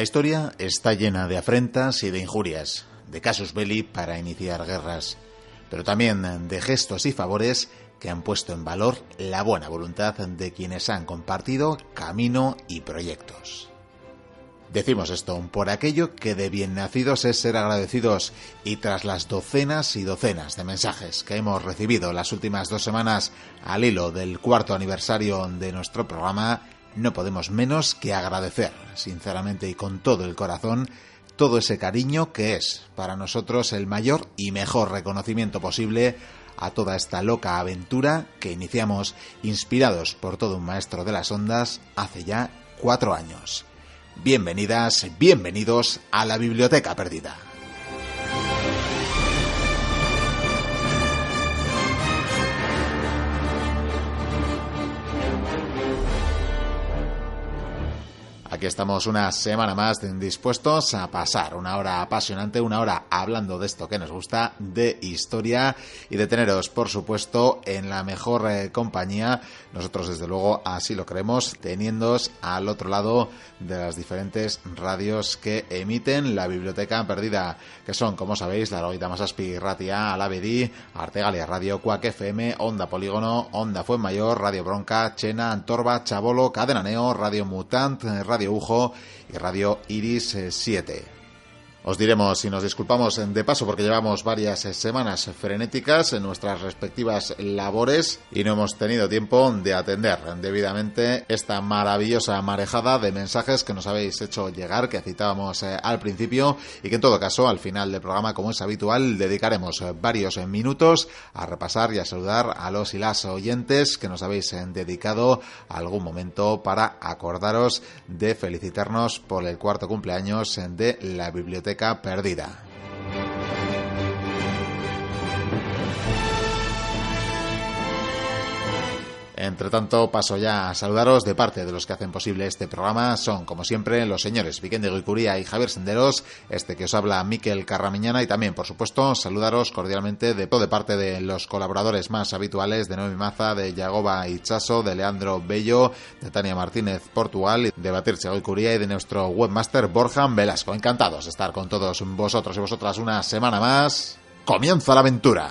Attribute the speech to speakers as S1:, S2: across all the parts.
S1: La historia está llena de afrentas y de injurias, de casus belli para iniciar guerras, pero también de gestos y favores que han puesto en valor la buena voluntad de quienes han compartido camino y proyectos. Decimos esto por aquello que de bien nacidos es ser agradecidos y tras las docenas y docenas de mensajes que hemos recibido las últimas dos semanas al hilo del cuarto aniversario de nuestro programa, no podemos menos que agradecer, sinceramente y con todo el corazón, todo ese cariño que es para nosotros el mayor y mejor reconocimiento posible a toda esta loca aventura que iniciamos inspirados por todo un maestro de las ondas hace ya cuatro años. Bienvenidas, bienvenidos a la Biblioteca Perdida. Aquí estamos una semana más dispuestos a pasar una hora apasionante, una hora hablando de esto que nos gusta, de historia y de teneros, por supuesto, en la mejor eh, compañía. Nosotros, desde luego, así lo creemos, teniéndoos al otro lado de las diferentes radios que emiten la Biblioteca Perdida, que son, como sabéis, la Loita Masaspi, Ratia, Alavedi, Artegalia Radio, Cuac FM, Onda Polígono, Onda Fuenmayor, Radio Bronca, Chena, Antorba, Chabolo, Cadena Neo, Radio Mutant, Radio Radio Ujo y Radio Iris 7. Eh, os diremos y nos disculpamos de paso porque llevamos varias semanas frenéticas en nuestras respectivas labores y no hemos tenido tiempo de atender debidamente esta maravillosa marejada de mensajes que nos habéis hecho llegar, que citábamos eh, al principio y que en todo caso al final del programa, como es habitual, dedicaremos varios minutos a repasar y a saludar a los y las oyentes que nos habéis eh, dedicado algún momento para acordaros de felicitarnos por el cuarto cumpleaños de la biblioteca perdida. Entre tanto, paso ya a saludaros de parte de los que hacen posible este programa. Son, como siempre, los señores Vicente Guicuría y Javier Senderos, este que os habla Miquel Carramiñana y también, por supuesto, saludaros cordialmente de, de parte de los colaboradores más habituales de Noemi Maza, de Yagoba Ichaso, de Leandro Bello, de Tania Martínez Portugal, de Batirche Guicuría y de nuestro webmaster Borjan Velasco. Encantados de estar con todos vosotros y vosotras una semana más. ¡Comienza la aventura!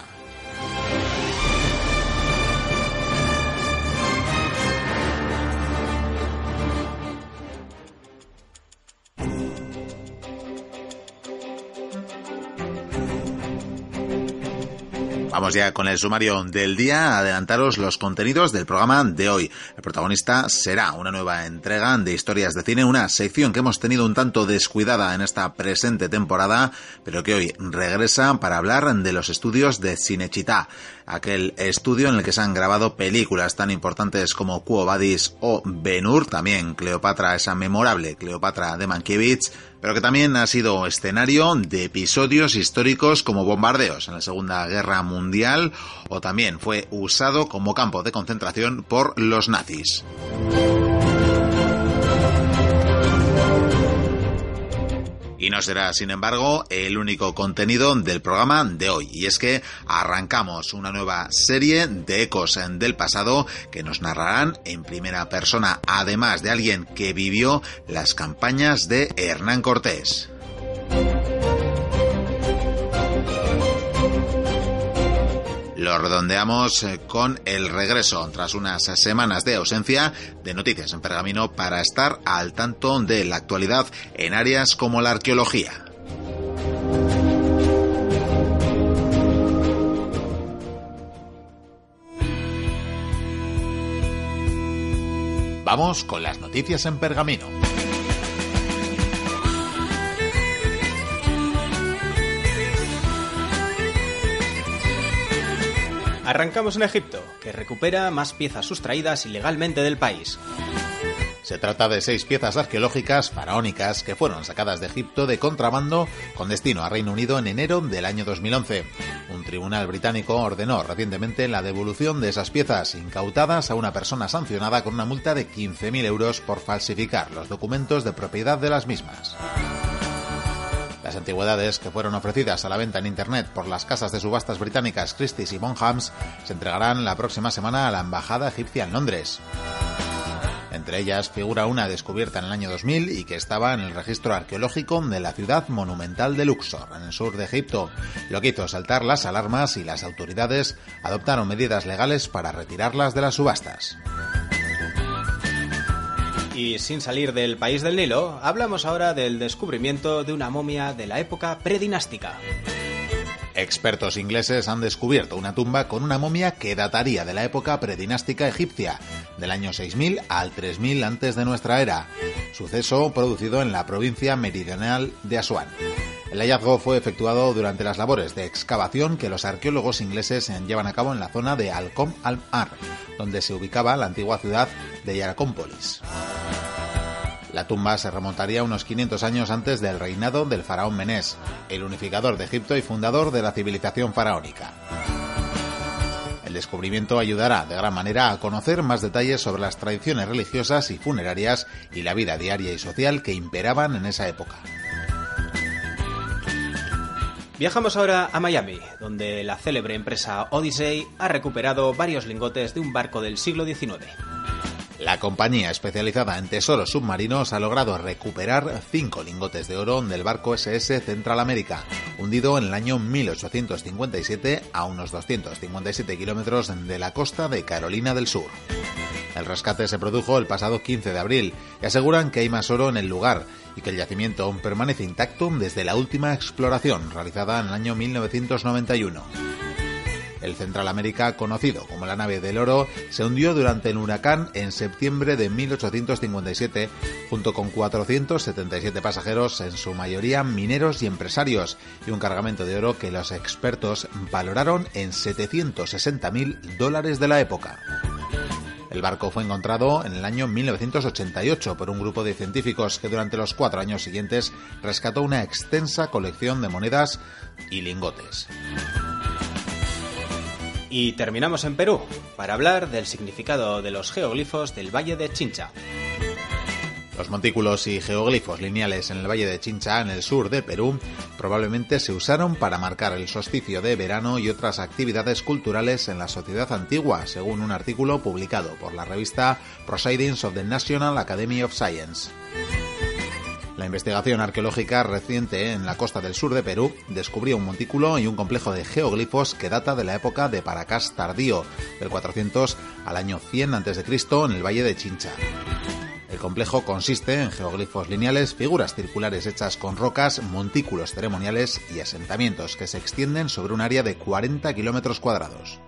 S1: Vamos ya con el sumario del día, adelantaros los contenidos del programa de hoy. El protagonista será una nueva entrega de historias de cine, una sección que hemos tenido un tanto descuidada en esta presente temporada, pero que hoy regresa para hablar de los estudios de Cinechita, aquel estudio en el que se han grabado películas tan importantes como Quo Vadis o Ben-Hur, también Cleopatra, esa memorable Cleopatra de Mankiewicz, pero que también ha sido escenario de episodios históricos como bombardeos en la Segunda Guerra Mundial o también fue usado como campo de concentración por los nazis. Y no será, sin embargo, el único contenido del programa de hoy. Y es que arrancamos una nueva serie de ecos del pasado que nos narrarán en primera persona, además de alguien que vivió las campañas de Hernán Cortés. Lo redondeamos eh, con el regreso, tras unas semanas de ausencia, de noticias en pergamino para estar al tanto de la actualidad en áreas como la arqueología. Vamos con las noticias en pergamino.
S2: Arrancamos en Egipto, que recupera más piezas sustraídas ilegalmente del país.
S1: Se trata de seis piezas arqueológicas faraónicas que fueron sacadas de Egipto de contrabando con destino a Reino Unido en enero del año 2011. Un tribunal británico ordenó recientemente la devolución de esas piezas incautadas a una persona sancionada con una multa de 15.000 euros por falsificar los documentos de propiedad de las mismas. Las antigüedades que fueron ofrecidas a la venta en Internet por las casas de subastas británicas Christie's y Bonhams se entregarán la próxima semana a la Embajada Egipcia en Londres. Entre ellas figura una descubierta en el año 2000 y que estaba en el registro arqueológico de la ciudad monumental de Luxor, en el sur de Egipto, lo que hizo saltar las alarmas y las autoridades adoptaron medidas legales para retirarlas de las subastas.
S2: Y sin salir del país del Nilo, hablamos ahora del descubrimiento de una momia de la época predinástica.
S1: Expertos ingleses han descubierto una tumba con una momia que dataría de la época predinástica egipcia, del año 6000 al 3000 antes de nuestra era, suceso producido en la provincia meridional de Asuán. El hallazgo fue efectuado durante las labores de excavación que los arqueólogos ingleses llevan a cabo en la zona de Alcom al-Mar, donde se ubicaba la antigua ciudad de Yaracómpolis. La tumba se remontaría unos 500 años antes del reinado del faraón Menés, el unificador de Egipto y fundador de la civilización faraónica. El descubrimiento ayudará de gran manera a conocer más detalles sobre las tradiciones religiosas y funerarias y la vida diaria y social que imperaban en esa época.
S2: Viajamos ahora a Miami, donde la célebre empresa Odyssey ha recuperado varios lingotes de un barco del siglo XIX.
S1: La compañía especializada en tesoros submarinos ha logrado recuperar cinco lingotes de oro del barco SS Central América, hundido en el año 1857 a unos 257 kilómetros de la costa de Carolina del Sur. El rescate se produjo el pasado 15 de abril y aseguran que hay más oro en el lugar y que el yacimiento permanece intacto desde la última exploración realizada en el año 1991. El Central América, conocido como la nave del oro, se hundió durante el huracán en septiembre de 1857, junto con 477 pasajeros, en su mayoría mineros y empresarios, y un cargamento de oro que los expertos valoraron en 760.000 dólares de la época. El barco fue encontrado en el año 1988 por un grupo de científicos que durante los cuatro años siguientes rescató una extensa colección de monedas y lingotes.
S2: Y terminamos en Perú, para hablar del significado de los geoglifos del Valle de Chincha.
S1: Los montículos y geoglifos lineales en el Valle de Chincha, en el sur de Perú, probablemente se usaron para marcar el solsticio de verano y otras actividades culturales en la sociedad antigua, según un artículo publicado por la revista Proceedings of the National Academy of Science. La investigación arqueológica reciente en la costa del sur de Perú descubrió un montículo y un complejo de geoglifos que data de la época de Paracas tardío, del 400 al año 100 a.C. en el valle de Chincha. El complejo consiste en geoglifos lineales, figuras circulares hechas con rocas, montículos ceremoniales y asentamientos que se extienden sobre un área de 40 kilómetros cuadrados.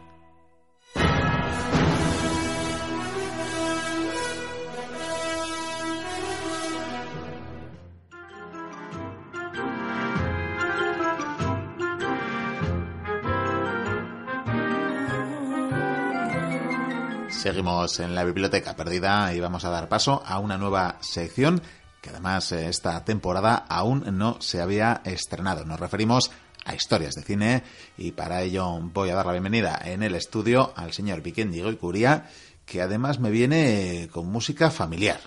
S1: Seguimos en la biblioteca perdida y vamos a dar paso a una nueva sección que además eh, esta temporada aún no se había estrenado. Nos referimos a historias de cine y para ello voy a dar la bienvenida en el estudio al señor Diego y Curía, que además me viene con música familiar.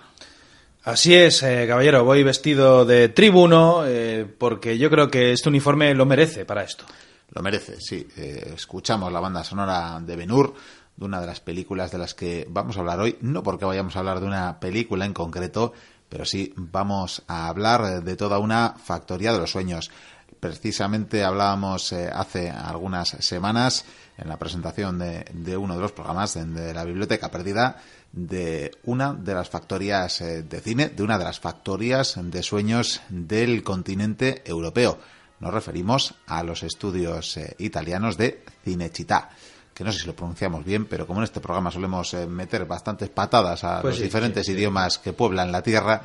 S3: Así es, eh, caballero, voy vestido de tribuno eh, porque yo creo que este uniforme lo merece para esto.
S1: Lo merece, sí. escuchamos la banda sonora de Benur de una de las películas de las que vamos a hablar hoy, no porque vayamos a hablar de una película en concreto, pero sí vamos a hablar de toda una factoría de los sueños. Precisamente hablábamos eh, hace algunas semanas en la presentación de, uno de los programas de, la Biblioteca Perdida de una de las factorías eh, de cine, de una de las factorías de sueños del continente europeo. Nos referimos a los estudios eh, italianos de Cinecittà que no sé si lo pronunciamos bien, pero como en este programa solemos eh, meter bastantes patadas a pues los diferentes idiomas que pueblan la tierra,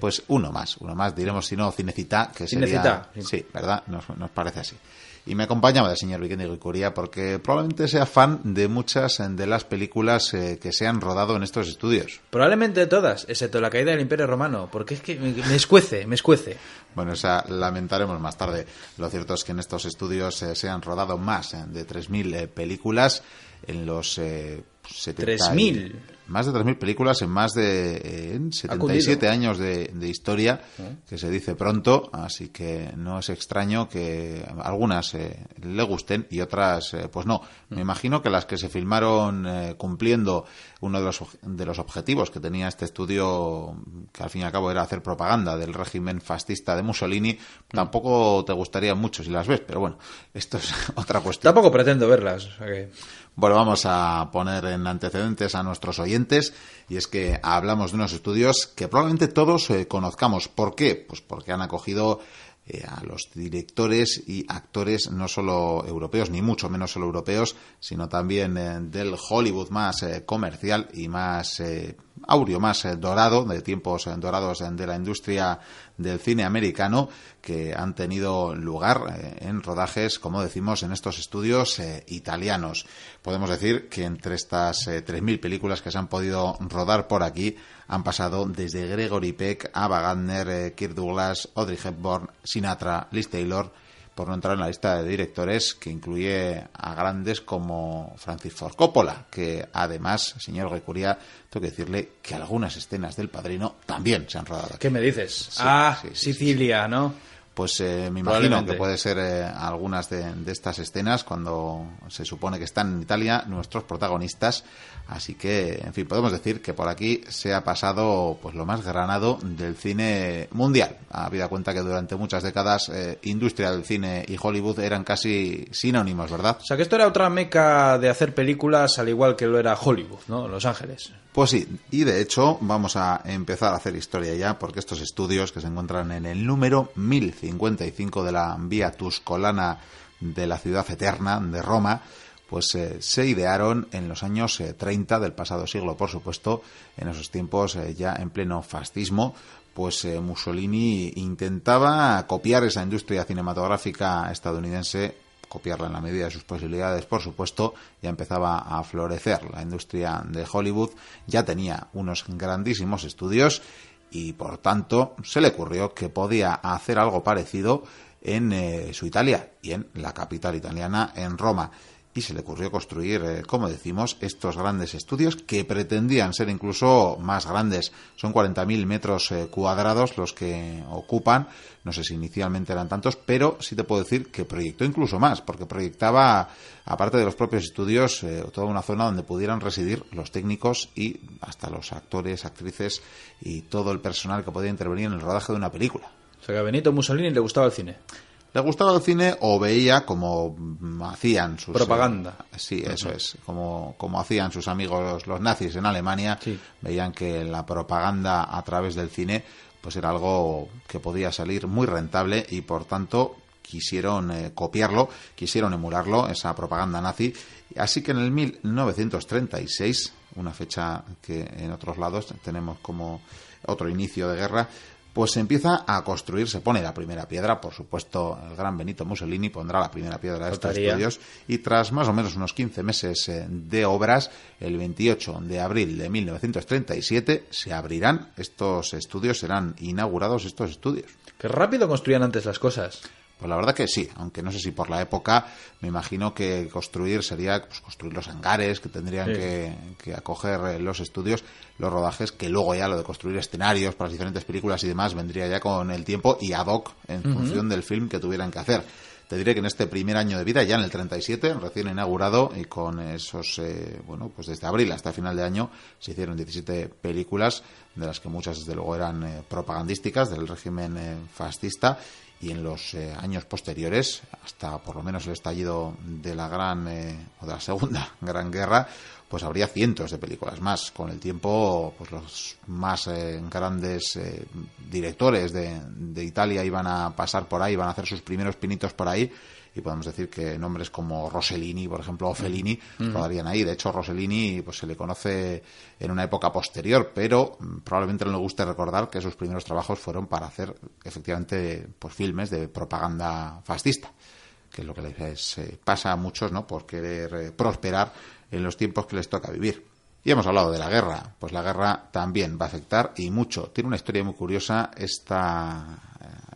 S1: pues uno más, uno más, diremos si no Cinecita, que sería... Sí, ¿verdad? Nos, nos parece así. Y me acompañaba el señor Vikendi Guicuría porque probablemente sea fan de muchas de las películas eh, que se han rodado en estos estudios.
S3: Probablemente todas, excepto la caída del Imperio Romano, porque es que me, escuece, me escuece.
S1: Bueno, esa lamentaremos más tarde. Lo cierto es que en estos estudios eh, se han rodado más eh, de 3.000 eh, películas en los eh, 70 y-
S3: 3.000.
S1: Más de 3.000 películas en más de en 77 años de, de historia, que se dice pronto, así que no es extraño que algunas eh, le gusten y otras eh, pues no. Me imagino que las que se filmaron eh, cumpliendo uno de los, de los objetivos que tenía este estudio, que al fin y al cabo era hacer propaganda del régimen fascista de Mussolini, tampoco te gustaría mucho si las ves, pero bueno, esto es otra cuestión.
S3: Tampoco pretendo verlas. Sea que-
S1: Bueno, vamos a poner en antecedentes a nuestros oyentes y es que hablamos de unos estudios que probablemente todos eh, conozcamos. ¿Por qué? Pues porque han acogido eh, a los directores y actores no solo europeos, ni mucho menos solo europeos, sino también eh, del Hollywood más eh, comercial y más aureo, más dorado, de tiempos dorados de la industria del cine americano, que han tenido lugar eh, en rodajes, como decimos, en estos estudios eh, italianos. Podemos decir que entre estas eh, 3.000 películas que se han podido rodar por aquí, han pasado desde Gregory Peck, Ava Gardner, eh, Kirk Douglas, Audrey Hepburn, Sinatra, Liz Taylor, por no entrar en la lista de directores que incluye a grandes como Francis Ford Coppola, que además, señor Recuria, tengo que decirle que algunas escenas del Padrino también se han rodado aquí.
S3: ¿Qué me dices? ah,
S1: sí, sí,
S3: Sicilia, ¿no?
S1: Pues eh, me imagino que puede ser eh, algunas de, de estas escenas cuando se supone que están en Italia nuestros protagonistas. Así que, en fin, podemos decir que por aquí se ha pasado pues lo más granado del cine mundial. Habida cuenta que durante muchas décadas eh, industria del cine y Hollywood eran casi sinónimos, ¿verdad?
S3: O sea que esto era otra meca de hacer películas al igual que lo era Hollywood, ¿no? Los Ángeles.
S1: Pues sí, y de hecho vamos a empezar a hacer historia ya, porque estos estudios que se encuentran en el número 1055 de la vía Tuscolana de la ciudad eterna de Roma, pues eh, se idearon en los años eh, 30 del pasado siglo, por supuesto, en esos tiempos eh, ya en pleno fascismo, pues eh, Mussolini intentaba copiar esa industria cinematográfica estadounidense copiarla en la medida de sus posibilidades, por supuesto, ya empezaba a florecer la industria de Hollywood, ya tenía unos grandísimos estudios y por tanto se le ocurrió que podía hacer algo parecido en su Italia y en la capital italiana, en Roma. Y se le ocurrió construir, eh, como decimos, estos grandes estudios que pretendían ser incluso más grandes. Son 40.000 metros eh, cuadrados los que ocupan. No sé si inicialmente eran tantos, pero sí te puedo decir que proyectó incluso más, porque proyectaba, aparte de los propios estudios, eh, toda una zona donde pudieran residir los técnicos y hasta los actores, actrices y todo el personal que podía intervenir en el rodaje de una película.
S3: O sea que a Benito Mussolini le gustaba el cine.
S1: Le gustaba el cine o veía como hacían sus...
S3: Propaganda.
S1: eh, sí, eso es. Como, como hacían sus amigos los nazis en Alemania.
S3: Sí.
S1: Veían que la propaganda a través del cine pues era algo que podía salir muy rentable y por tanto quisieron eh, copiarlo, quisieron emularlo, esa propaganda nazi. Así que en el 1936, una fecha que en otros lados tenemos como otro inicio de guerra, pues se empieza a construir, se pone la primera piedra, por supuesto, el gran Benito Mussolini pondrá la primera piedra de estos estudios y tras más o menos unos 15 meses eh, de obras, el 28 de abril de 1937 se abrirán estos estudios, serán inaugurados estos estudios.
S3: Que rápido construían antes las cosas.
S1: Pues la verdad que sí, aunque no sé si por la época me imagino que construir sería pues, construir los hangares que tendrían
S3: Sí.
S1: que, que acoger eh, los estudios, los rodajes, que luego ya lo de construir escenarios para las diferentes películas y demás vendría ya con el tiempo y ad hoc en función del film que tuvieran que hacer. Te diré que en este primer año de vida, ya en el 37, recién inaugurado, y con esos, eh, bueno, pues desde abril hasta final de año, se hicieron 17 películas, de las que muchas desde luego eran eh, propagandísticas del régimen eh, fascista, y en los eh, años posteriores, hasta por lo menos el estallido de la gran eh, o de la segunda gran guerra, pues habría cientos de películas más. Con el tiempo, pues los más eh, grandes eh, directores de, de Italia iban a pasar por ahí, iban a hacer sus primeros pinitos por ahí. Y podemos decir que nombres como Rossellini, por ejemplo, o Fellini, rodarían ahí. De hecho, Rossellini pues, se le conoce en una época posterior, pero mm, probablemente no le guste recordar que sus primeros trabajos fueron para hacer efectivamente pues filmes de propaganda fascista. que es lo que les eh, pasa a muchos, ¿no? Por querer eh, prosperar en los tiempos que les toca vivir. Y hemos hablado de la guerra, pues la guerra también va a afectar y mucho. Tiene una historia muy curiosa esta,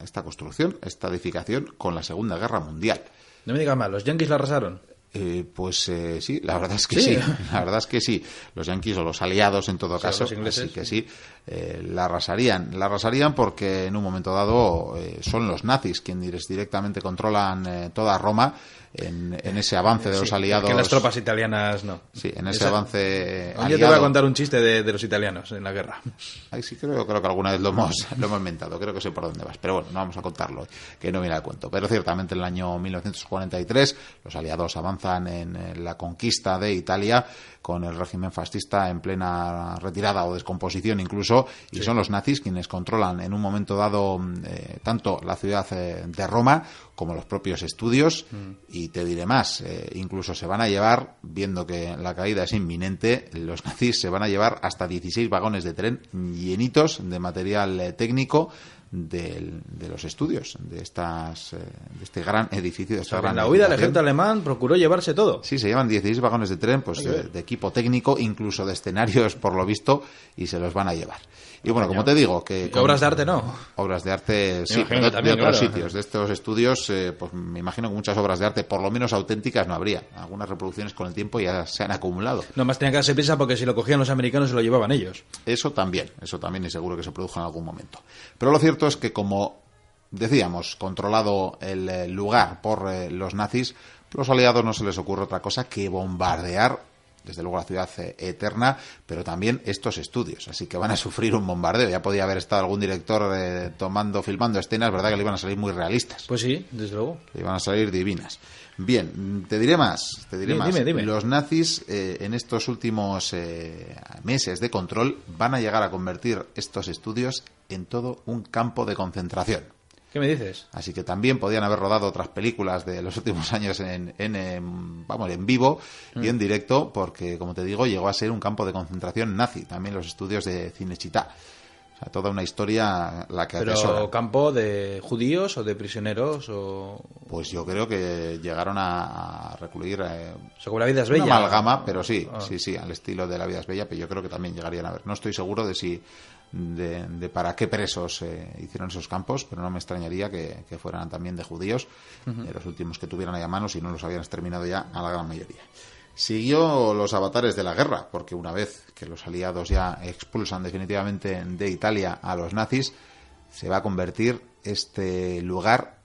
S1: esta construcción, esta edificación con la Segunda Guerra Mundial.
S3: No me digas mal, ¿los yankees la arrasaron?
S1: Eh, pues eh, sí, la verdad es que sí. la verdad es que sí. Los yanquis o los aliados, en todo caso,
S3: los ingleses.
S1: así que sí, eh, la arrasarían. La arrasarían porque en un momento dado eh, son los nazis quienes directamente controlan eh, toda Roma en, en ese avance de los aliados.
S3: Que las tropas italianas no.
S1: Sí, en ese
S3: Esa-
S1: avance.
S3: Un día te
S1: aliado.
S3: voy a contar un chiste de, de los italianos en la guerra.
S1: Ay, sí, creo, creo que alguna vez lo hemos, lo hemos mentado, creo que sé por dónde vas. Pero bueno, no vamos a contarlo, que no viene al cuento. Pero ciertamente en el año 1943 los aliados avanzan en la conquista de Italia con el régimen fascista en plena retirada o descomposición incluso, y son los nazis quienes controlan en un momento dado mm, eh, tanto la ciudad eh, de Roma como los propios estudios, y te diré más, eh, incluso se van a llevar, viendo que la caída es inminente, los nazis se van a llevar hasta 16 vagones de tren llenitos de material técnico del- de los estudios, de, estas, eh, de este gran edificio. De esta gran
S3: En la huida el ejército alemán procuró llevarse todo.
S1: Sí, se llevan 16 vagones de tren, pues
S3: que
S1: de, equipo técnico, incluso de escenarios, por lo visto, y se los van a llevar. Y bueno, como te digo, que...
S3: Y obras de arte no.
S1: Obras de arte, sí, pero de,
S3: también,
S1: de otros
S3: claro.
S1: sitios, de estos estudios, eh, pues me imagino que muchas obras de arte, por lo menos auténticas, no habría. Algunas reproducciones con el tiempo ya se han acumulado.
S3: Nomás tenían que darse prisa porque si lo cogían los americanos se lo llevaban ellos.
S1: Eso también, eso también y seguro que se produjo en algún momento. Pero lo cierto es que como decíamos, controlado el eh, lugar por eh, los nazis, los aliados no se les ocurre otra cosa que bombardear desde luego la ciudad eh, eterna, pero también estos estudios. Así que van a sufrir un bombardeo. Ya podía haber estado algún director eh, tomando, filmando escenas, ¿verdad? Que le iban a salir muy realistas.
S3: Pues sí, desde luego.
S1: Le iban a salir divinas. Bien, te diré más, te diré
S3: Dime,
S1: más.
S3: dime, dime.
S1: Los nazis eh, en estos últimos eh, meses de control van a llegar a convertir estos estudios en todo un campo de concentración.
S3: ¿Qué me dices?
S1: Así que también podían haber rodado otras películas de los últimos años en, en, em, vamos, en vivo
S3: Mm.
S1: y en directo, porque, como te digo, llegó a ser un campo de concentración nazi, también los estudios de Cinecittà. O sea, toda una historia la que
S3: Pero
S1: atesora.
S3: campo de judíos o de prisioneros o...
S1: Pues yo creo que llegaron a, recluir eh,
S3: como la vida es bella.
S1: una amalgama, pero sí,
S3: Ah.
S1: sí, sí, al estilo de La vida es bella, pero yo creo que también llegarían a ver. No estoy seguro de si de, de para qué presos eh, hicieron esos campos, pero no me extrañaría que, que fueran también de judíos, de los últimos que tuvieran ahí a mano, si no los habían exterminado ya a la gran mayoría. Siguió los avatares de la guerra, porque una vez que los aliados ya expulsan definitivamente de Italia a los nazis, se va a convertir este lugar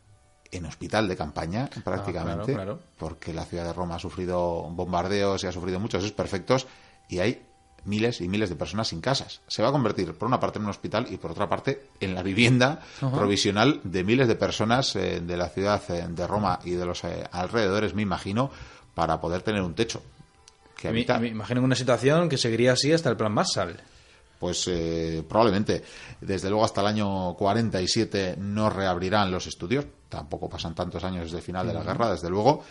S1: en hospital de campaña prácticamente,
S3: Ah, claro, claro.
S1: porque la ciudad de Roma ha sufrido bombardeos y ha sufrido muchos desperfectos y hay miles y miles de personas sin casas. Se va a convertir por una parte en un hospital y por otra parte en la vivienda provisional de miles de personas eh, de la ciudad eh, de Roma y de los eh, alrededores, me imagino, para poder tener un techo que
S3: Me, imagino una situación que seguiría así hasta el plan Marshall.
S1: Pues eh, probablemente. Desde luego hasta el año 47 no reabrirán los estudios. Tampoco pasan tantos años desde el final de la guerra, desde luego.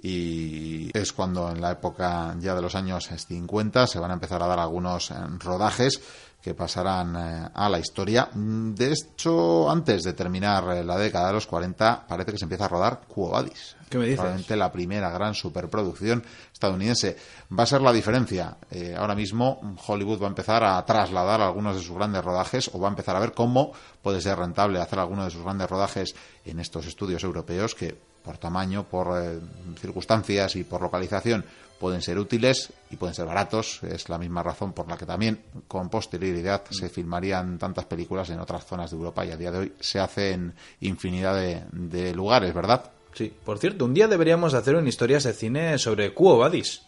S1: Y es cuando en la época ya de los años 50 se van a empezar a dar algunos eh, rodajes que pasarán eh, a la historia. De hecho, antes de terminar eh, la década de los 40, parece que se empieza a rodar Quo Vadis.
S3: ¿Qué me dices?
S1: Probablemente la primera gran superproducción estadounidense. Va a ser la diferencia. Eh, ahora mismo Hollywood va a empezar a trasladar algunos de sus grandes rodajes o va a empezar a ver cómo puede ser rentable hacer algunos de sus grandes rodajes en estos estudios europeos que por tamaño, por eh, circunstancias y por localización pueden ser útiles y pueden ser baratos. Es la misma razón por la que también con posterioridad se filmarían tantas películas en otras zonas de Europa y a día de hoy se hace en infinidad de, lugares, ¿verdad?
S3: Sí, por cierto, un día deberíamos hacer una historias de cine sobre Quo Vadis.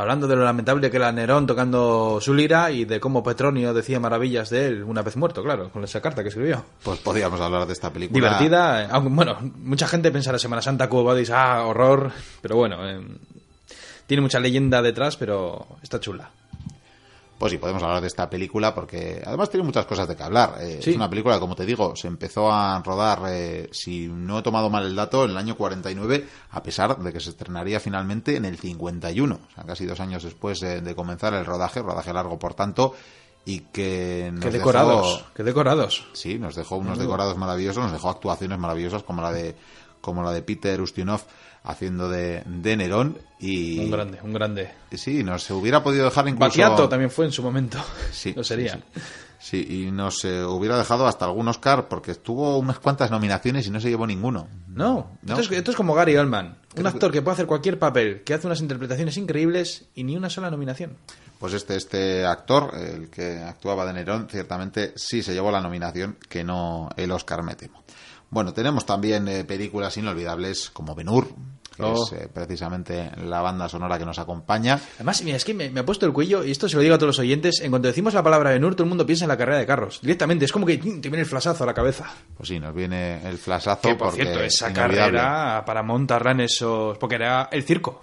S3: Hablando de lo lamentable que era Nerón tocando su lira y de cómo Petronio decía maravillas de él una vez muerto, claro, con esa carta que escribió.
S1: Pues podríamos hablar de esta película.
S3: Divertida, eh, aunque bueno, mucha gente pensará Semana Santa Quo Vadis, ah, horror, pero bueno, eh, tiene mucha leyenda detrás, pero está chula.
S1: Pues sí, podemos hablar de esta película porque además tiene muchas cosas de que hablar. Eh,
S3: Sí.
S1: Es una película, que, como te digo, se empezó a rodar, eh, si no he tomado mal el dato, en el año 49, a pesar de que se estrenaría finalmente en el 51, o sea, casi dos años después de, de comenzar el rodaje, rodaje largo por tanto, y que nos
S3: Qué
S1: dejó-
S3: decorados, qué decorados.
S1: Sí, nos dejó unos decorados maravillosos, nos dejó actuaciones maravillosas como la de como la de Peter Ustinov haciendo de, de Nerón y
S4: Un grande, un grande.
S1: sí, nos hubiera podido dejar incluso
S4: Batiato también fue en su momento.
S1: Sí,
S4: Lo sería.
S1: sí, sí. Sí, y nos eh, hubiera dejado hasta algún Oscar porque tuvo unas cuantas nominaciones y no se llevó ninguno.
S4: No,
S1: No.
S4: Esto, es, esto es como Gary Oldman, un actor que puede hacer cualquier papel, que hace unas interpretaciones increíbles y ni una sola nominación.
S1: Pues este, este actor, el que actuaba de Nerón, ciertamente sí se llevó la nominación, que no el Oscar, me temo. Bueno, tenemos también eh, películas inolvidables como Ben-Hur, que
S4: Oh.
S1: es eh, precisamente la banda sonora que nos acompaña.
S4: Además, mira, es que me, me ha puesto el cuello, y esto se lo digo a todos los oyentes, en cuanto decimos la palabra Benur, todo el mundo piensa en la carrera de carros. Directamente, es como que ¡tum! te viene el flasazo a la cabeza.
S1: Pues sí, nos viene el flasazo.
S4: Que, por
S1: porque
S4: cierto, esa carrera para montarla en esos... Porque era el circo.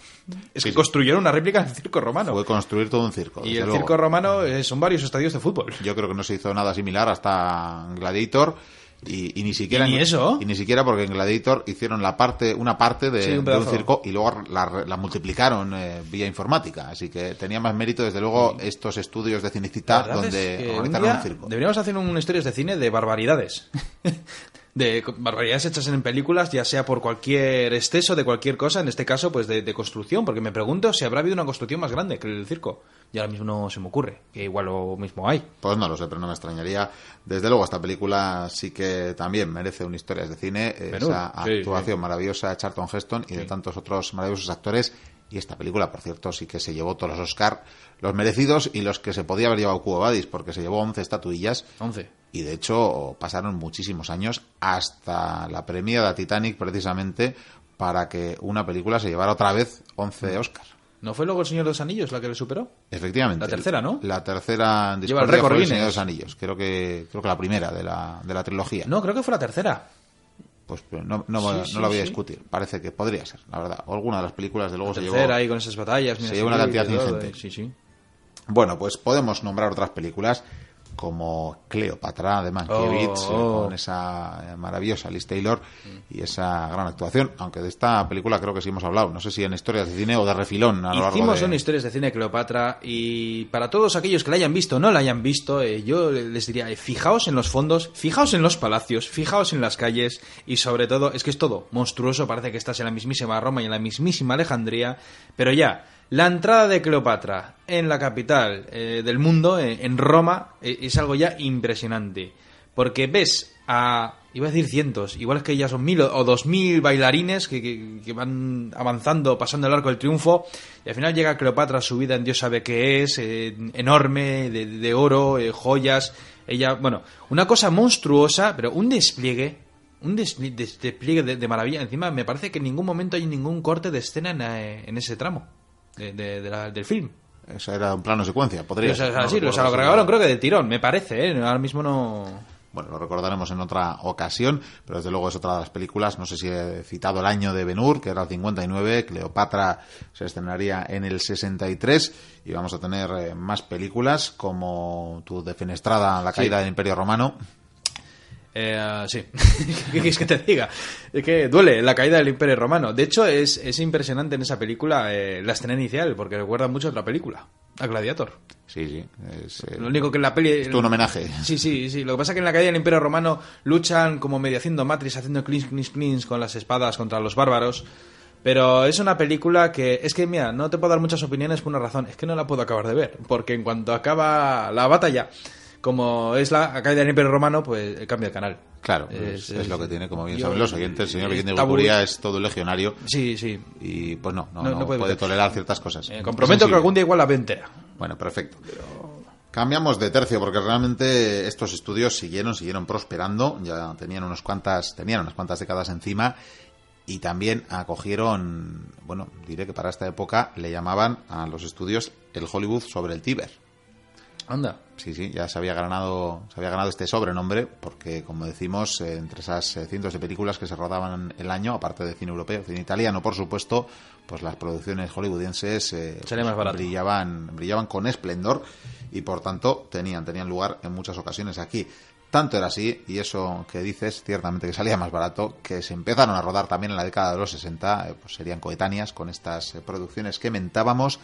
S4: Es
S1: Sí,
S4: que
S1: sí.
S4: construyeron una réplica del circo romano.
S1: Fue construir todo un circo.
S4: y el
S1: luego.
S4: circo romano eh, son varios estadios de fútbol.
S1: Yo creo que no se hizo nada similar hasta Gladiator. Y, y ni siquiera
S4: ¿Y ni eso?
S1: y ni siquiera porque en Gladiator hicieron la parte una parte de,
S4: Sí, un
S1: de un
S4: pedazo.
S1: circo y luego la, la multiplicaron eh, vía informática así que tenía más mérito desde luego estos estudios de Cinecita
S4: es
S1: donde
S4: que un
S1: organizaron
S4: día
S1: un circo
S4: Deberíamos hacer un historias de cine de barbaridades. de barbaridades hechas en películas, ya sea por cualquier exceso de cualquier cosa, en este caso, pues de, de construcción, porque me pregunto si habrá habido una construcción más grande que el circo. Y ahora mismo no se me ocurre, que igual lo mismo hay.
S1: Pues no lo sé, pero no me extrañaría. Desde luego, esta película sí que también merece un historias de cine.
S4: Menú,
S1: Esa
S4: sí,
S1: actuación maravillosa de Charlton Heston y de tantos otros maravillosos actores. Y esta película, por cierto, sí que se llevó todos los Oscar, los merecidos y los que se podía haber llevado Cubo Badis, porque se llevó 11 estatuillas.
S4: 11.
S1: Y de hecho, pasaron muchísimos años hasta la premia de Titanic, precisamente, para que una película se llevara otra vez 11 Oscars.
S4: ¿No fue luego el Señor de los Anillos la que le superó?
S1: Efectivamente.
S4: La tercera, ¿no?
S1: La tercera en
S4: Lleva el récord
S1: fue El
S4: Guinness.
S1: Señor de los Anillos. Creo que, creo que la primera de la, de la trilogía.
S4: No, creo que fue la tercera.
S1: Pues no, no,
S4: Sí,
S1: no
S4: sí,
S1: lo voy a
S4: sí.
S1: discutir. Parece que podría ser, la verdad. O alguna de las películas, de luego,
S4: La
S1: se llevó...
S4: ahí con esas batallas.
S1: se lleva una cantidad ingente.
S4: sí.
S1: Bueno, pues podemos nombrar otras películas como Cleopatra de Mankiewicz,
S4: Oh, oh.
S1: con esa eh, maravillosa Liz Taylor y esa gran actuación. Aunque de esta película creo que sí hemos hablado. No sé si en historias de cine o de refilón a lo largo
S4: Hicimos
S1: de...
S4: una historias de cine de Cleopatra y para todos aquellos que la hayan visto o no la hayan visto, eh, yo les diría, eh, fijaos en los fondos, fijaos en los palacios, fijaos en las calles y sobre todo, es que es todo monstruoso, parece que estás en la mismísima Roma y en la mismísima Alejandría, pero ya, la entrada de Cleopatra en la capital eh, del mundo, eh, en Roma, eh, es algo ya impresionante. Porque ves a, iba a decir cientos, igual es que ya son mil o dos mil bailarines que, van avanzando, pasando el arco del triunfo, y al final llega Cleopatra subida en Dios sabe qué es, enorme, de, de oro, joyas, ella, bueno, una cosa monstruosa, pero un despliegue, un despli- des- despliegue de, maravilla. Encima me parece que en ningún momento hay ningún corte de escena en, en ese tramo de- de- de la- del film.
S1: Eso era un plano secuencia, podría ser, no
S4: sí, o sea,
S1: recuerdo
S4: lo grabaron creo que de tirón, me parece, ¿eh? ahora mismo no...
S1: Bueno, lo recordaremos en otra ocasión, pero desde luego es otra de las películas. No sé si he citado el año de Ben-Hur, que era el 59, Cleopatra se estrenaría en el 63, y vamos a tener eh, más películas como tu defenestrada La caída
S4: Sí.
S1: del Imperio Romano.
S4: Eh, sí, ¿qué quieres que te diga? Es que duele la caída del Imperio Romano. De hecho, es, es impresionante en esa película eh, la escena inicial, porque recuerda mucho a otra película, a Gladiator.
S1: Sí, sí. Es, eh,
S4: Lo único que en la peli...
S1: es un homenaje.
S4: Sí, sí, sí. Lo que pasa es que en la caída del Imperio Romano luchan como medio haciendo Matrix, haciendo cleans, cleans, cleans con las espadas contra los bárbaros. Pero es una película que... Es que, mira, no te puedo dar muchas opiniones por una razón. Es que no la puedo acabar de ver. Porque en cuanto acaba la batalla, como es la caída del Imperio Romano, pues eh, cambia el canal.
S1: Claro, es,
S4: Es-
S1: es
S4: es-
S1: lo que tiene, como bien
S4: yo-
S1: saben los oyentes. El señor
S4: tabú.
S1: Gurguría es todo legionario
S4: Sí, sí.
S1: y pues no, no,
S4: No-
S1: no
S4: no puede
S1: tolerar ciertas cosas. Es
S4: comprometo que algún día igual la veo entera.
S1: Bueno, perfecto. Cambiamos de tercio porque realmente estos estudios siguieron, siguieron prosperando, ya tenían unas cuantas, tenían unas cuantas décadas encima y también acogieron, bueno, diré que para esta época le llamaban a los estudios el Hollywood sobre el Tíber.
S4: Anda.
S1: Sí, sí, ya se había ganado, se había ganado este sobrenombre porque, como decimos, eh, entre esas eh, cientos de películas que se rodaban el año, aparte de cine europeo, cine italiano, por supuesto, pues las producciones hollywoodienses eh, pues, brillaban, brillaban con esplendor y, por tanto, tenían, tenían lugar en muchas ocasiones aquí. Tanto era así, y eso que dices, ciertamente que salía más barato, que se empezaron a rodar también en la década de los 60, eh, pues serían coetáneas con estas producciones que mentábamos,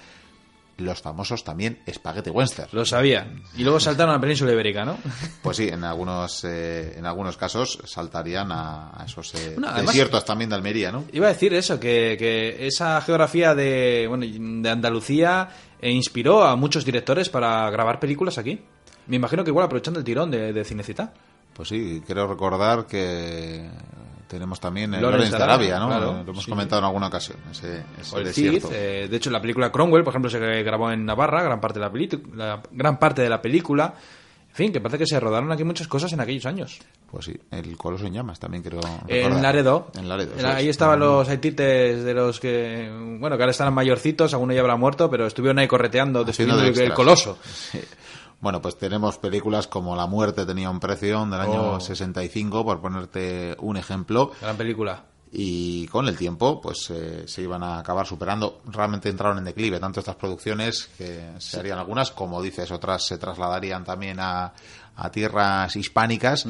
S1: los famosos también Spaghetti Western.
S4: Lo sabía. Y luego saltaron a la península ibérica, ¿no?
S1: Pues sí, en algunos, eh, en algunos casos saltarían a, a esos eh,
S4: además-
S1: desiertos también de Almería, ¿no?
S4: Iba a decir eso, que, que esa geografía de, bueno, de Andalucía eh, inspiró a muchos directores para grabar películas aquí. Me imagino que igual aprovechando el tirón de, de Cinecita.
S1: Pues sí, quiero recordar que tenemos también el
S4: Lawrence
S1: de Arabia, ¿no?
S4: claro,
S1: Lo hemos
S4: sí.
S1: comentado en alguna ocasión, ese, ese
S4: O el
S1: desierto.
S4: Cid. eh, de hecho, la película Cromwell, por ejemplo, se grabó en Navarra, gran parte de la, la gran parte de la película. En fin, que parece que se rodaron aquí muchas cosas en aquellos años.
S1: Pues sí, el Coloso en llamas también creo
S4: En. Laredo.
S1: En Laredo,
S4: En- Ahí
S1: es.
S4: estaban los haitites de los que, bueno, que ahora están mayorcitos, alguno ya habrá muerto, pero estuvieron ahí correteando, destruyendo
S1: de
S4: el, coloso.
S1: Sí. Bueno, pues tenemos películas como La muerte tenía un precio del año
S4: Oh.
S1: 65, por ponerte un ejemplo.
S4: Gran película.
S1: y con el tiempo pues eh, se iban a acabar superando realmente entraron en declive tanto estas producciones que se harían algunas como dices otras se trasladarían también a, a tierras hispánicas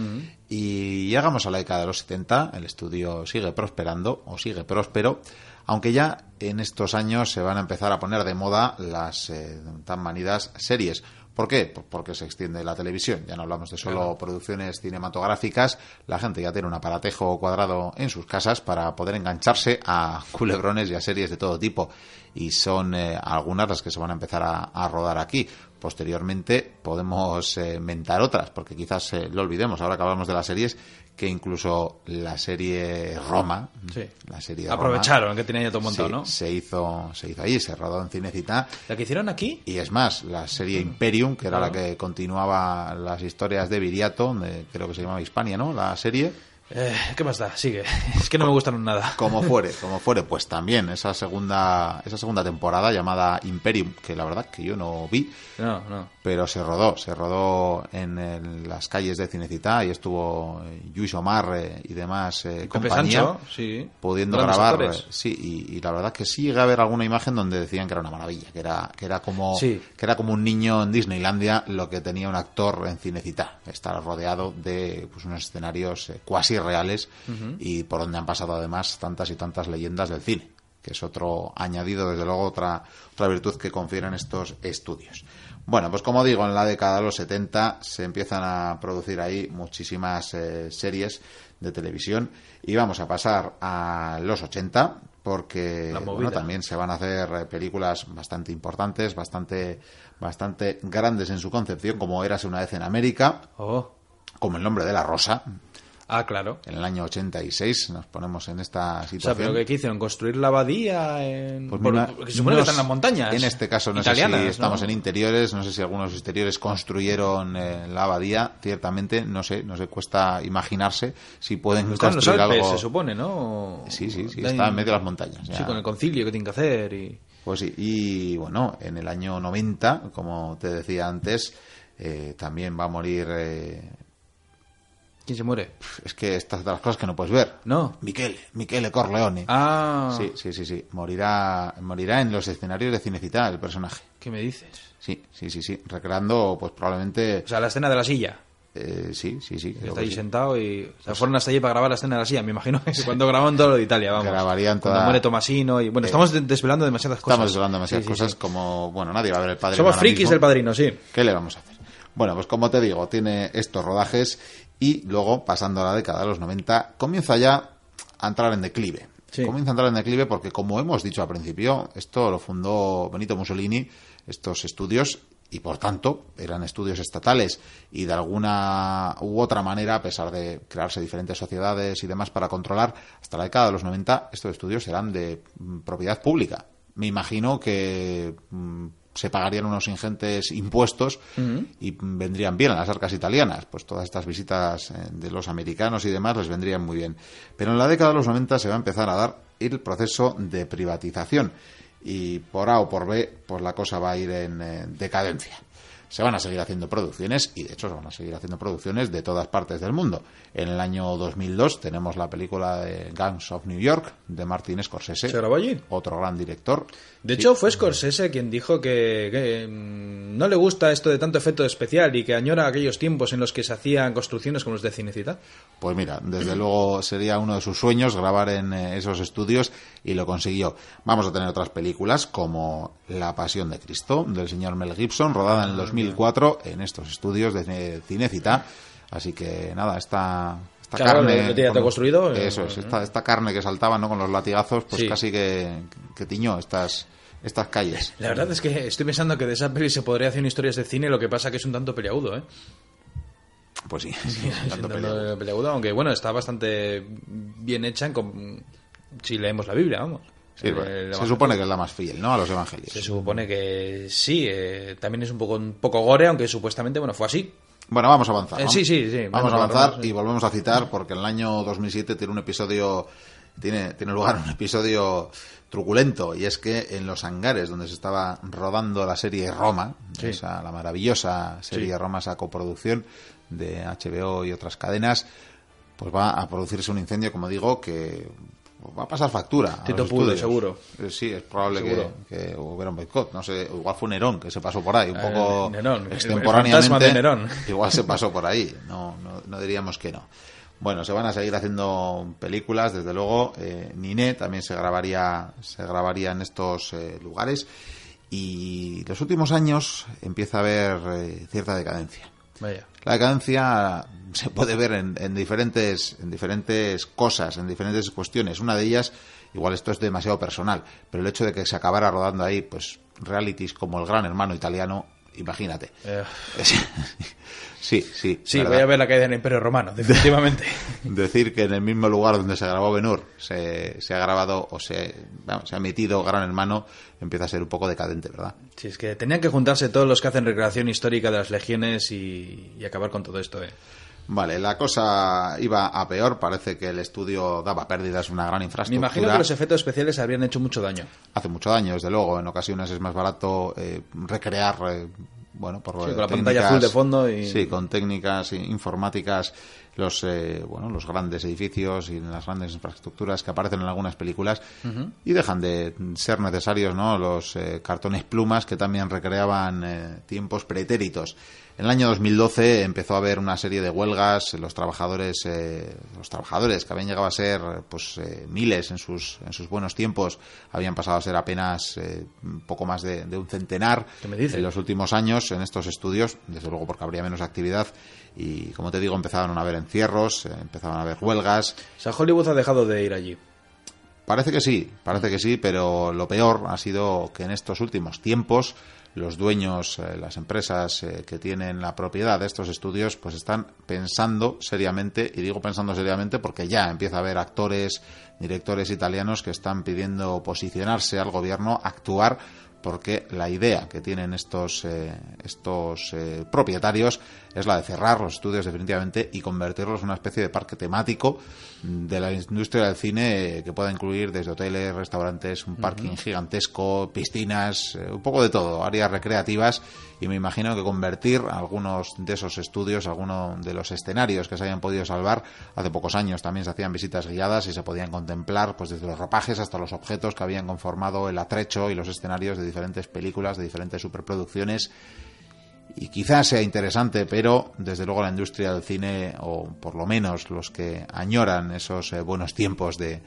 S1: y llegamos a la década de los 70 el estudio sigue prosperando o sigue próspero aunque ya en estos años se van a empezar a poner de moda las eh, tan manidas series ¿Por qué? Pues porque se extiende la televisión. Ya no hablamos de solo producciones cinematográficas. La gente ya tiene un aparatejo cuadrado en sus casas para poder engancharse a culebrones y a series de todo tipo. Y son eh, algunas las que se van a empezar a, a rodar aquí. Posteriormente podemos eh, mentar otras, porque quizás eh, lo olvidemos ahora que hablamos de las series, que incluso la serie Roma,
S4: Sí.
S1: la serie Roma,
S4: Aprovecharon que tenían ya todo montado,
S1: sí,
S4: ¿no?
S1: se hizo se hizo ahí, se rodó en Cinecita
S4: La que hicieron aquí,
S1: y es más, la serie Imperium, que era la que continuaba las historias de Viriato, donde creo que se llamaba Hispania, ¿no? La serie,
S4: eh, ¿qué más da? Sigue. Es que no me gustaron nada.
S1: como fuere, como fuere, pues también esa segunda, esa segunda temporada llamada Imperium, que la verdad que yo no vi,
S4: No, no.
S1: pero se rodó, se rodó en, el- las calles de Cinecita y estuvo eh, Luis Omar eh, y demás eh,
S4: Pepe
S1: compañía.
S4: Sancho, sí.
S1: pudiendo
S4: Grandes
S1: grabar
S4: actores.
S1: eh, sí y, y la verdad que sí llegué a ver alguna imagen donde decían que era una maravilla que era que era como
S4: Sí.
S1: que era como un niño en Disneylandia lo que tenía un actor en Cinecita estar rodeado de pues, unos escenarios eh, cuasi reales y por donde han pasado además tantas y tantas leyendas del cine que es otro añadido desde luego otra otra virtud que confieren estos estudios. Bueno, pues como digo, en la década de los 70 se empiezan a producir ahí muchísimas eh, series de televisión y vamos a pasar a los 80 porque bueno, también se van a hacer eh, películas bastante importantes, bastante bastante grandes en su concepción, como Érase una vez en América,
S4: Oh.
S1: como El nombre de la rosa,
S4: Ah, claro.
S1: en el año 86 nos ponemos en esta
S4: O sea,
S1: situación.
S4: pero ¿qué, qué hicieron? ¿Construir la abadía en...
S1: Pues
S4: por-
S1: mira,
S4: se supone que están en las montañas.
S1: En este caso no
S4: italianas,
S1: sé si estamos
S4: ¿no?
S1: en interiores, no sé si algunos exteriores construyeron eh, la abadía, ciertamente, no sé, no se cuesta imaginarse si pueden
S4: Están en los
S1: construir
S4: Alpes,
S1: algo.
S4: se supone, ¿no?
S1: Sí, sí, sí, está en medio de las montañas.
S4: Sí, con el concilio que tienen que hacer y...
S1: Pues sí, y bueno, en el año 90, como te decía antes, eh, también va a morir. eh,
S4: ¿Quién se muere?
S1: es que estas de las cosas que no puedes ver.
S4: No.
S1: Michele, Michele Corleone.
S4: Ah,
S1: Sí, sí, sí, sí. Morirá, morirá en los escenarios de Cinecita el personaje.
S4: ¿qué me dices?
S1: Sí, sí, sí, sí. Recreando, pues probablemente.
S4: O sea, la escena de la silla.
S1: eh, sí, sí, sí.
S4: Está ahí
S1: sí.
S4: sentado y... O sea, fueron hasta allí para grabar la escena de la silla. Me imagino que cuando grababan todo lo de Italia, vamos.
S1: Grabarían
S4: Cuando
S1: toda-
S4: muere Tomasino y... Bueno,
S1: Eh,
S4: estamos de- desvelando demasiadas cosas.
S1: Estamos hablando demasiadas
S4: Sí,
S1: cosas
S4: sí.
S1: como, bueno, nadie va a ver el padre.
S4: Somos frikis del padrino, sí.
S1: ¿Qué le vamos a hacer? Bueno, pues como te digo, tiene estos rodajes y luego, pasando a la década de los 90, comienza ya a entrar en declive.
S4: Sí.
S1: Comienza a entrar en declive porque, como hemos dicho al principio, esto lo fundó Benito Mussolini, estos estudios, y por tanto eran estudios estatales y de alguna u otra manera, a pesar de crearse diferentes sociedades y demás para controlar, hasta la década de los 90 estos estudios eran de mm, propiedad pública. Me imagino que mm, se pagarían unos ingentes impuestos y vendrían bien a las arcas italianas. Pues todas estas visitas eh, de los americanos y demás les vendrían muy bien. Pero en la década de los 90 se va a empezar a dar el proceso de privatización y por A o por B, pues la cosa va a ir en eh, decadencia. Se van a seguir haciendo producciones y de hecho se van a seguir haciendo producciones de todas partes del mundo. En el año 2002 tenemos la película de Gangs of New York de Martin Scorsese.
S4: ¿Se grabó allí?
S1: Otro gran director.
S4: De hecho, fue Scorsese quien dijo que, que, mm, no le gusta esto de tanto efecto especial y que añora aquellos tiempos en los que se hacían construcciones como los de Cinecita.
S1: Pues mira, desde luego sería uno de sus sueños grabar en eh, esos estudios y lo consiguió. Vamos a tener otras películas como La Pasión de Cristo del señor Mel Gibson, rodada en el 2004 en estos estudios de Cinecita. Así que nada, esta, esta
S4: Claro,
S1: carne.
S4: todo construido, eh,
S1: Eso es, esta, esta carne que saltaba ¿no? con los latigazos, pues
S4: Sí.
S1: casi que, que tiñó estas, estas calles.
S4: La verdad es que estoy pensando que de esa peli se podría hacer historias de cine, lo que pasa que es un tanto peleagudo, ¿eh?
S1: Pues sí,
S4: un
S1: tanto
S4: peleagudo, aunque bueno, está bastante bien hecha en com- si leemos la Biblia, vamos.
S1: Sí,
S4: El-
S1: bueno,
S4: el
S1: se supone que es la más fiel, ¿no? A los evangelios.
S4: Se supone que sí, eh, también es un poco, un poco gore, aunque supuestamente, bueno, fue así.
S1: Bueno, vamos a avanzar.
S4: Eh,
S1: ¿no?
S4: sí, sí, sí,
S1: Vamos a avanzar y volvemos a citar porque en el año 2007 tiene un episodio, tiene, tiene lugar un episodio truculento y es que en los hangares donde se estaba rodando la serie Roma,
S4: Sí.
S1: esa, la maravillosa serie
S4: Sí.
S1: Roma, esa coproducción de HBO y otras cadenas, pues va a producirse un incendio, como digo, que va a pasar factura.
S4: Tito Pudo, seguro.
S1: Eh, Sí, es probable
S4: Seguro.
S1: que, que hubiera un boicot. No sé, igual fue Nerón que se pasó por ahí, un
S4: Eh,
S1: poco
S4: Nerón, el
S1: extemporáneamente.
S4: Nerón.
S1: Igual se pasó por ahí, no, no, no diríamos que no. Bueno, se van a seguir haciendo películas, desde luego. Eh, Niné también se grabaría, se grabaría en estos eh, lugares. Y los últimos años empieza a haber eh, cierta decadencia.
S4: Vaya.
S1: La decadencia se puede ver en, en diferentes, en diferentes cosas, en diferentes cuestiones. Una de ellas, igual esto es demasiado personal, pero el hecho de que se acabara rodando ahí, pues, realities como El Gran Hermano Italiano, imagínate.
S4: Eh,
S1: Sí, sí.
S4: sí,
S1: ¿verdad?
S4: voy a ver la caída del Imperio Romano, definitivamente.
S1: Decir que en el mismo lugar donde se grabó Benur se, se ha grabado o se, se ha emitido Gran Hermano empieza a ser un poco decadente, ¿verdad?
S4: Sí, es que tenían que juntarse todos los que hacen recreación histórica de las legiones y, y acabar con todo esto, ¿eh?
S1: Vale, la cosa iba a peor. Parece que el estudio daba pérdidas, una gran
S4: Me
S1: infraestructura.
S4: imagino que los efectos especiales habrían hecho mucho daño.
S1: hace mucho daño, desde luego. En ocasiones es más barato eh, recrear, eh, bueno, por
S4: Sí, con la pantalla azul de fondo y-
S1: Sí, con técnicas informáticas, los, eh, bueno, los grandes edificios y las grandes infraestructuras que aparecen en algunas películas y dejan de ser necesarios, ¿no? Los eh, cartones plumas que también recreaban eh, tiempos pretéritos. En el año 2012 empezó a haber una serie de huelgas, los trabajadores, eh, los trabajadores que habían llegado a ser pues eh, miles en sus, en sus buenos tiempos, habían pasado a ser apenas eh, un poco más de, de un centenar en los últimos años en estos estudios, desde luego porque habría menos actividad. Y como te digo empezaban a haber encierros, eh, empezaban a haber huelgas,
S4: O sea, Hollywood ha dejado de ir allí.
S1: Parece que sí, parece que sí, pero lo peor ha sido que en estos últimos tiempos los dueños, eh, las empresas eh, que tienen la propiedad de estos estudios, pues están pensando seriamente, y digo pensando seriamente porque ya empieza a haber actores, directores italianos que están pidiendo posicionarse al gobierno, actuar, porque la idea que tienen estos, eh, estos propietarios es la de cerrar los estudios definitivamente y convertirlos en una especie de parque temático de la industria del cine que pueda incluir desde hoteles, restaurantes, un parking gigantesco, piscinas, eh, un poco de todo, áreas recreativas. Y me imagino que convertir algunos de esos estudios, algunos de los escenarios que se hayan podido salvar, hace pocos años también se hacían visitas guiadas y se podían contemplar pues desde los ropajes hasta los objetos que habían conformado el atrecho y los escenarios de diferentes películas, de diferentes superproducciones y quizás sea interesante, pero desde luego la industria del cine, o por lo menos los que añoran esos eh, buenos tiempos de,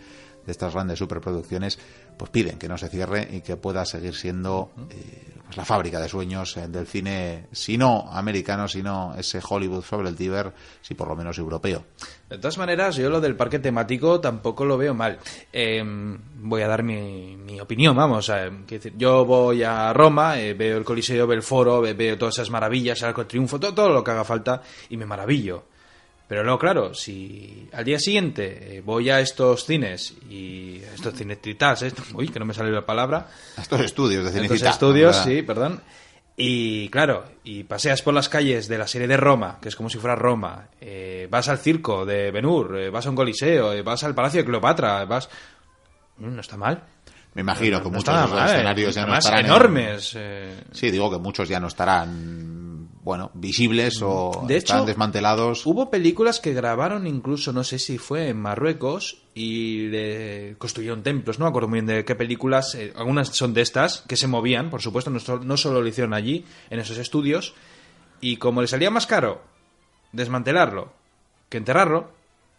S1: de estas grandes superproducciones, pues piden que no se cierre y que pueda seguir siendo eh, pues la fábrica de sueños eh, del cine, si no americano, sino ese Hollywood sobre el Tíber, si por lo menos europeo.
S4: De todas maneras, yo lo del parque temático tampoco lo veo mal. Eh, voy a dar mi, mi opinión, vamos. eh, decir, yo voy a Roma, eh, veo el Coliseo, veo el Foro, ve- veo todas esas maravillas, el Arco Triunfo, todo, todo lo que haga falta y me maravillo. Pero luego, claro, si al día siguiente eh, voy a estos cines y estos cines tritas, eh, uy, que no me sale la palabra,
S1: Estos estudios de
S4: estos
S1: Cinecita.
S4: estudios, sí, perdón. Y claro, y paseas por las calles de la serie de Roma, que es como si fuera Roma, eh, vas al circo de Benur, eh, vas a un coliseo, eh, vas al Palacio de Cleopatra, vas... Mm, No está mal.
S1: Me imagino
S4: No
S1: que muchos de
S4: eh.
S1: escenarios ya no estarán en-
S4: enormes.
S1: Sí, digo que muchos ya no estarán bueno, visibles o
S3: De
S1: están
S3: hecho,
S1: desmantelados.
S3: Hubo películas que grabaron incluso, no sé si fue en Marruecos, y le construyeron templos, no me acuerdo muy bien de qué películas, eh, algunas son de estas, que se movían, por supuesto, no, no solo lo hicieron allí, en esos estudios, y como les salía más caro desmantelarlo que enterrarlo,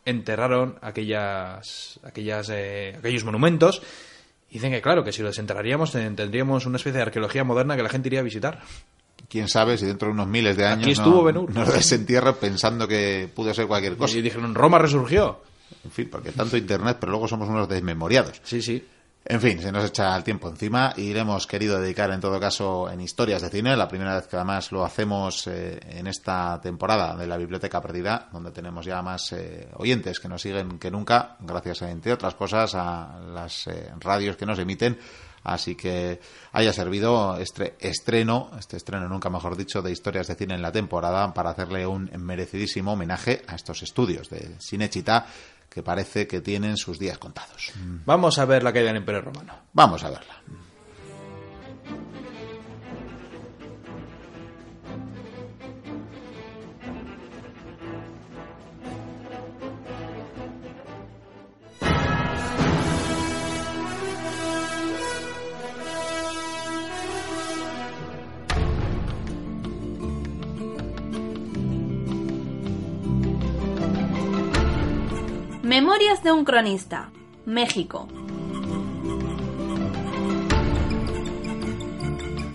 S3: enterraron aquellas, aquellas, eh, aquellos monumentos, y dicen que claro, que si los enterraríamos ten- tendríamos una especie de arqueología moderna que la gente iría a visitar.
S1: Quién sabe si dentro de unos miles de años
S3: Aquí estuvo
S1: no, pensando que pudo ser cualquier cosa.
S3: Y dijeron, Roma resurgió.
S1: En fin, porque tanto internet, pero luego somos unos desmemoriados.
S3: Sí, sí.
S1: En fin, se nos echa el tiempo encima y le hemos querido dedicar en todo caso en historias de cine, la primera vez que además lo hacemos eh, en esta temporada de la Biblioteca Perdida, donde tenemos ya más eh, oyentes que nos siguen que nunca, gracias a, entre otras cosas a las eh, radios que nos emiten. Así que haya servido este estreno, este estreno nunca mejor dicho, de historias de cine en la temporada para hacerle un merecidísimo homenaje a estos estudios de Cinechita que parece que tienen sus días contados.
S3: Vamos a ver la caída del Imperio Romano.
S1: Vamos a verla.
S5: Memorias de un cronista. México.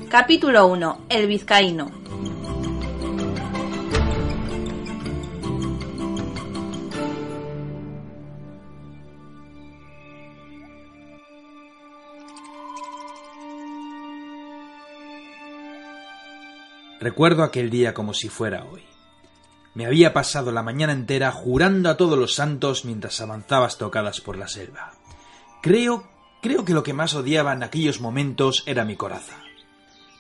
S5: Capítulo 1. El vizcaíno.
S4: Recuerdo aquel día como si fuera hoy. Me había pasado la mañana entera jurando a todos los santos mientras avanzaba tocadas por la selva. Creo, creo que lo que más odiaba en aquellos momentos era mi coraza.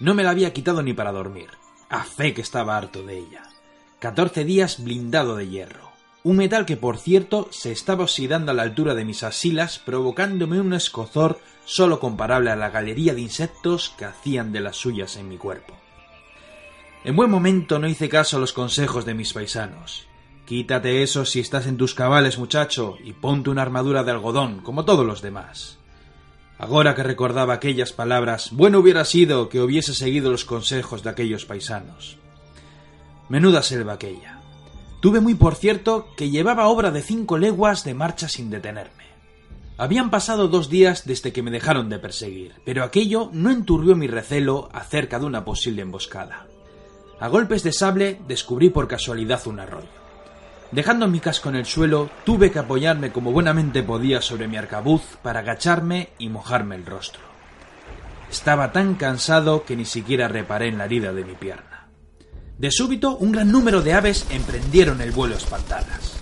S4: No me la había quitado ni para dormir. A fe que estaba harto de ella. Catorce días blindado de hierro. Un metal que, por cierto, se estaba oxidando a la altura de mis asilas, provocándome un escozor solo comparable a la galería de insectos que hacían de las suyas en mi cuerpo. En buen momento no hice caso a los consejos de mis paisanos. Quítate eso si estás en tus cabales, muchacho, y ponte una armadura de algodón, como todos los demás. Ahora que recordaba aquellas palabras, bueno hubiera sido que hubiese seguido los consejos de aquellos paisanos. Menuda selva aquella. Tuve muy por cierto que llevaba obra de cinco leguas de marcha sin detenerme. Habían pasado dos días desde que me dejaron de perseguir, pero aquello no enturbió mi recelo acerca de una posible emboscada. A golpes de sable descubrí por casualidad un arroyo. Dejando mi casco en el suelo, tuve que apoyarme como buenamente podía sobre mi arcabuz para agacharme y mojarme el rostro. Estaba tan cansado que ni siquiera reparé en la herida de mi pierna. De súbito, un gran número de aves emprendieron el vuelo espantadas.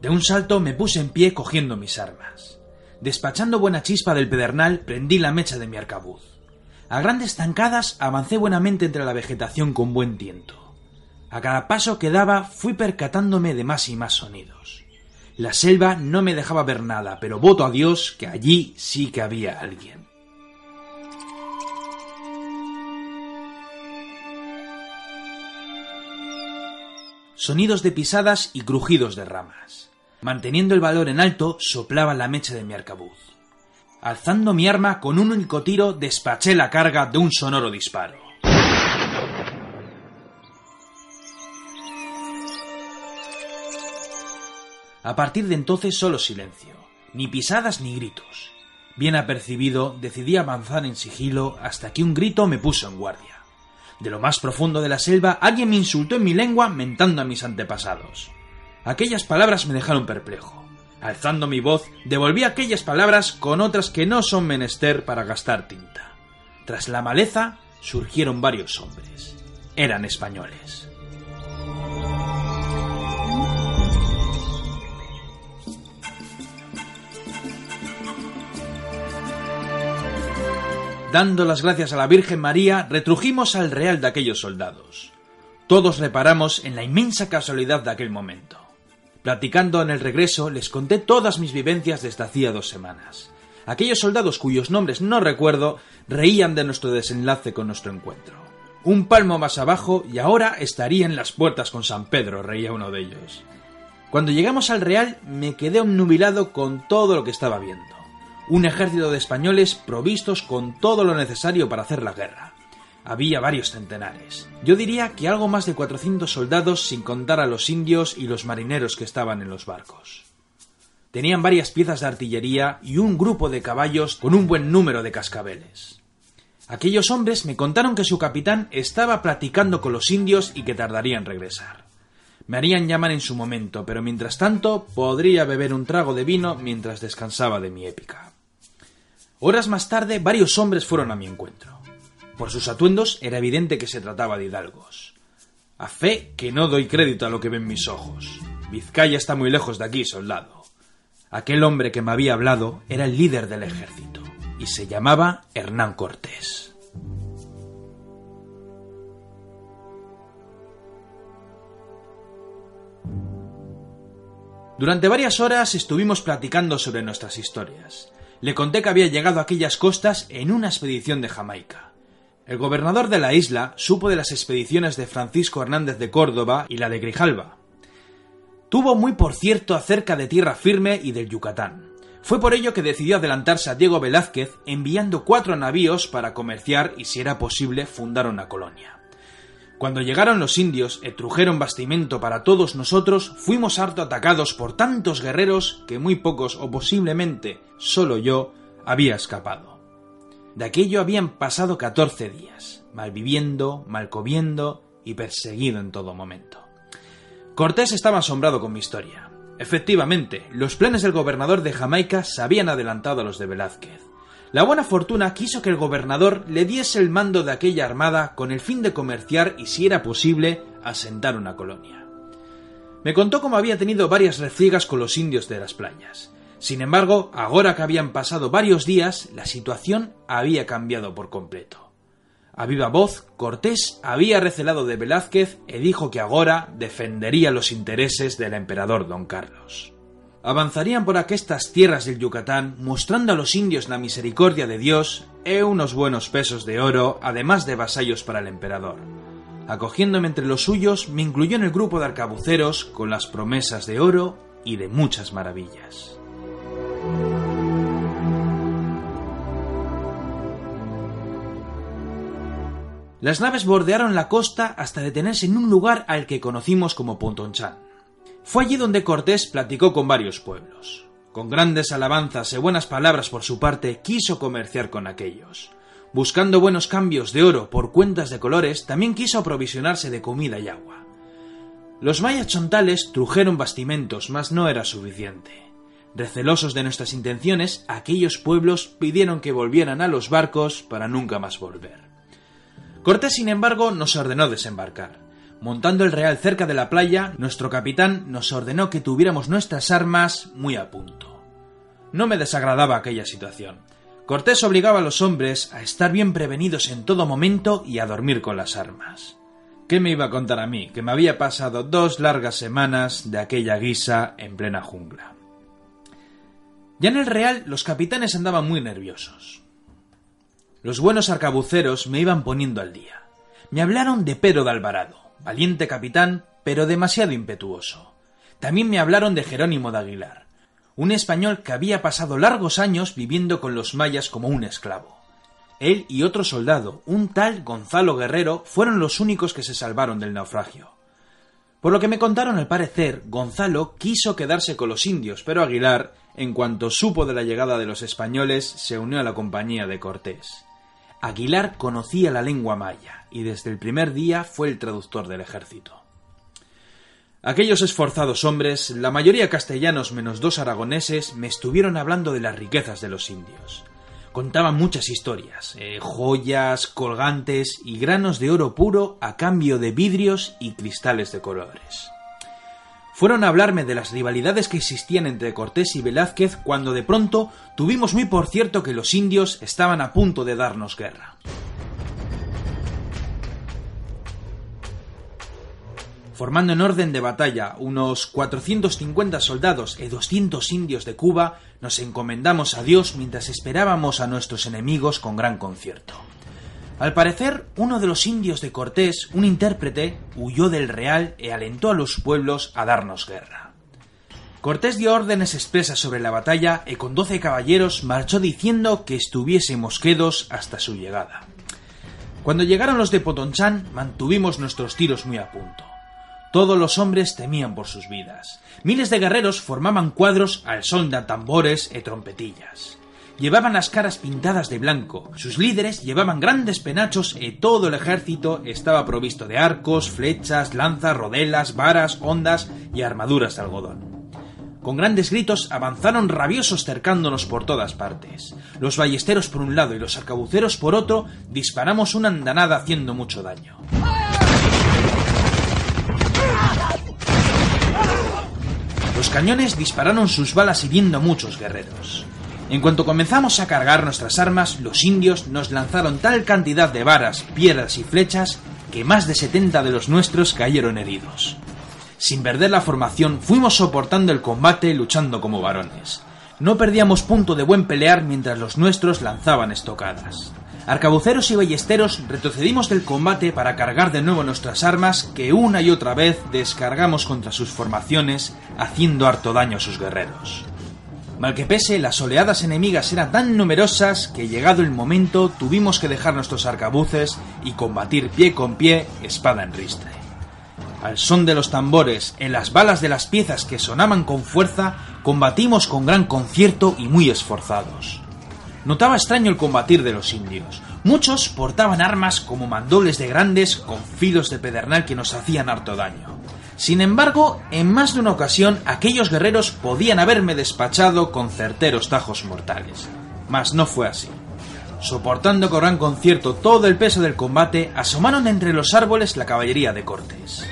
S4: De un salto me puse en pie cogiendo mis armas. Despachando buena chispa del pedernal, prendí la mecha de mi arcabuz. A grandes zancadas avancé buenamente entre la vegetación con buen tiento. A cada paso que daba fui percatándome de más y más sonidos. La selva no me dejaba ver nada, pero voto a Dios que allí sí que había alguien. Sonidos de pisadas y crujidos de ramas. Manteniendo el valor en alto, soplaba la mecha de mi arcabuz. Alzando mi arma con un único tiro, despaché la carga de un sonoro disparo. A partir de entonces solo silencio, ni pisadas ni gritos. Bien apercibido, decidí avanzar en sigilo hasta que un grito me puso en guardia. De lo más profundo de la selva, alguien me insultó en mi lengua mentando a mis antepasados. Aquellas palabras me dejaron perplejo. Alzando mi voz, devolví aquellas palabras con otras que no son menester para gastar tinta. Tras la maleza surgieron varios hombres. Eran españoles. Dando las gracias a la Virgen María, retrujimos al real de aquellos soldados. Todos reparamos en la inmensa casualidad de aquel momento. Platicando en el regreso, les conté todas mis vivencias desde hacía dos semanas. Aquellos soldados cuyos nombres no recuerdo reían de nuestro desenlace con nuestro encuentro. Un palmo más abajo y ahora estaría en las puertas con San Pedro, reía uno de ellos. Cuando llegamos al Real me quedé obnubilado con todo lo que estaba viendo. Un ejército de españoles provistos con todo lo necesario para hacer la guerra. Había varios centenares. Yo diría que algo más de 400 soldados sin contar a los indios y los marineros que estaban en los barcos. Tenían varias piezas de artillería y un grupo de caballos con un buen número de cascabeles. Aquellos hombres me contaron que su capitán estaba platicando con los indios y que tardaría en regresar. Me harían llamar en su momento, pero mientras tanto podría beber un trago de vino mientras descansaba de mi épica. Horas más tarde varios hombres fueron a mi encuentro. Por sus atuendos era evidente que se trataba de hidalgos. A fe que no doy crédito a lo que ven mis ojos. Vizcaya está muy lejos de aquí, soldado. Aquel hombre que me había hablado era el líder del ejército y se llamaba Hernán Cortés. Durante varias horas estuvimos platicando sobre nuestras historias. Le conté que había llegado a aquellas costas en una expedición de Jamaica. El gobernador de la isla supo de las expediciones de Francisco Hernández de Córdoba y la de Grijalba. Tuvo muy por cierto acerca de tierra firme y del Yucatán. Fue por ello que decidió adelantarse a Diego Velázquez enviando cuatro navíos para comerciar y, si era posible, fundar una colonia. Cuando llegaron los indios y trujeron bastimento para todos nosotros, fuimos harto atacados por tantos guerreros que muy pocos, o posiblemente solo yo, había escapado. De aquello habían pasado catorce días, malviviendo, malcomiendo y perseguido en todo momento. Cortés estaba asombrado con mi historia. Efectivamente, los planes del gobernador de Jamaica se habían adelantado a los de Velázquez. La buena fortuna quiso que el gobernador le diese el mando de aquella armada con el fin de comerciar y, si era posible, asentar una colonia. Me contó cómo había tenido varias refriegas con los indios de las playas. Sin embargo, ahora que habían pasado varios días, la situación había cambiado por completo. A viva voz, Cortés había recelado de Velázquez e dijo que agora defendería los intereses del emperador don Carlos. Avanzarían por aquestas tierras del Yucatán mostrando a los indios la misericordia de Dios e unos buenos pesos de oro, además de vasallos para el emperador. Acogiéndome entre los suyos, me incluyó en el grupo de arcabuceros con las promesas de oro y de muchas maravillas. Las naves bordearon la costa hasta detenerse en un lugar al que conocimos como Pontonchan. Fue allí donde Cortés platicó con varios pueblos. Con grandes alabanzas y buenas palabras por su parte, quiso comerciar con aquellos. Buscando buenos cambios de oro por cuentas de colores, también quiso aprovisionarse de comida y agua. Los mayas chontales trujeron bastimentos, mas no era suficiente. Recelosos de nuestras intenciones, aquellos pueblos pidieron que volvieran a los barcos para nunca más volver. Cortés, sin embargo, nos ordenó desembarcar. Montando el real cerca de la playa, nuestro capitán nos ordenó que tuviéramos nuestras armas muy a punto. No me desagradaba aquella situación. Cortés obligaba a los hombres a estar bien prevenidos en todo momento y a dormir con las armas. ¿Qué me iba a contar a mí? Que me había pasado dos largas semanas de aquella guisa en plena jungla. Ya en el Real los capitanes andaban muy nerviosos. Los buenos arcabuceros me iban poniendo al día. Me hablaron de Pedro de Alvarado, valiente capitán, pero demasiado impetuoso. También me hablaron de Jerónimo de Aguilar, un español que había pasado largos años viviendo con los mayas como un esclavo. Él y otro soldado, un tal Gonzalo Guerrero, fueron los únicos que se salvaron del naufragio. Por lo que me contaron al parecer, Gonzalo quiso quedarse con los indios, pero Aguilar, en cuanto supo de la llegada de los españoles, se unió a la compañía de Cortés. Aguilar conocía la lengua maya y desde el primer día fue el traductor del ejército. Aquellos esforzados hombres, la mayoría castellanos menos dos aragoneses, me estuvieron hablando de las riquezas de los indios. Contaban muchas historias, eh, joyas, colgantes y granos de oro puro a cambio de vidrios y cristales de colores. Fueron a hablarme de las rivalidades que existían entre Cortés y Velázquez cuando de pronto tuvimos muy por cierto que los indios estaban a punto de darnos guerra. Formando en orden de batalla unos 450 soldados y 200 indios de Cuba, nos encomendamos a Dios mientras esperábamos a nuestros enemigos con gran concierto. Al parecer, uno de los indios de Cortés, un intérprete, huyó del real y alentó a los pueblos a darnos guerra. Cortés dio órdenes expresas sobre la batalla y con doce caballeros marchó diciendo que estuviésemos quedos hasta su llegada. Cuando llegaron los de Potonchán, mantuvimos nuestros tiros muy a punto. Todos los hombres temían por sus vidas. Miles de guerreros formaban cuadros al son de tambores y trompetillas. Llevaban las caras pintadas de blanco, sus líderes llevaban grandes penachos y todo el ejército estaba provisto de arcos, flechas, lanzas, rodelas, varas, ondas y armaduras de algodón. Con grandes gritos avanzaron rabiosos cercándonos por todas partes. Los ballesteros por un lado y los arcabuceros por otro disparamos una andanada haciendo mucho daño. Los cañones dispararon sus balas hiriendo a muchos guerreros. En cuanto comenzamos a cargar nuestras armas, los indios nos lanzaron tal cantidad de varas, piedras y flechas que más de 70 de los nuestros cayeron heridos. Sin perder la formación, fuimos soportando el combate luchando como varones. No perdíamos punto de buen pelear mientras los nuestros lanzaban estocadas. Arcabuceros y ballesteros retrocedimos del combate para cargar de nuevo nuestras armas que una y otra vez descargamos contra sus formaciones, haciendo harto daño a sus guerreros. Mal que pese, las oleadas enemigas eran tan numerosas que llegado el momento tuvimos que dejar nuestros arcabuces y combatir pie con pie, espada en ristre. Al son de los tambores, en las balas de las piezas que sonaban con fuerza, combatimos con gran concierto y muy esforzados. Notaba extraño el combatir de los indios. Muchos portaban armas como mandobles de grandes con filos de pedernal que nos hacían harto daño. Sin embargo, en más de una ocasión aquellos guerreros podían haberme despachado con certeros tajos mortales. Mas no fue así. Soportando con gran concierto todo el peso del combate, asomaron entre los árboles la caballería de Cortés.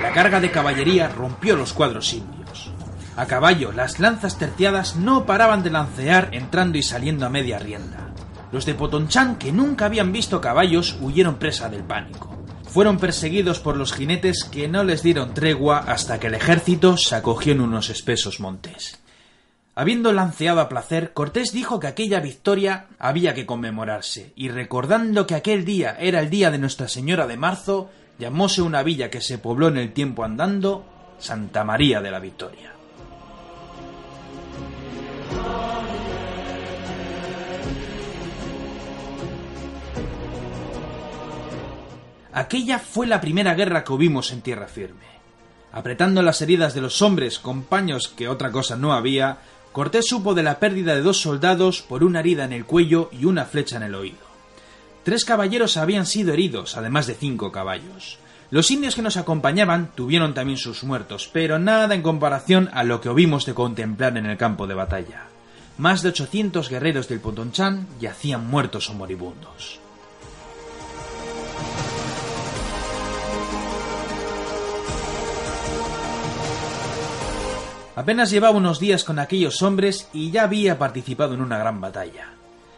S4: La carga de caballería rompió los cuadros indios. A caballo, las lanzas terciadas no paraban de lancear entrando y saliendo a media rienda. Los de Potonchán, que nunca habían visto caballos, huyeron presa del pánico. Fueron perseguidos por los jinetes que no les dieron tregua hasta que el ejército se acogió en unos espesos montes. Habiendo lanceado a placer, Cortés dijo que aquella victoria había que conmemorarse, y recordando que aquel día era el día de Nuestra Señora de Marzo, llamóse una villa que se pobló en el tiempo andando Santa María de la Victoria. Aquella fue la primera guerra que hubimos en tierra firme. Apretando las heridas de los hombres con paños que otra cosa no había, Cortés supo de la pérdida de dos soldados por una herida en el cuello y una flecha en el oído. Tres caballeros habían sido heridos, además de cinco caballos. Los indios que nos acompañaban tuvieron también sus muertos, pero nada en comparación a lo que hubimos de contemplar en el campo de batalla. Más de 800 guerreros del Potonchán yacían muertos o moribundos. Apenas llevaba unos días con aquellos hombres y ya había participado en una gran batalla.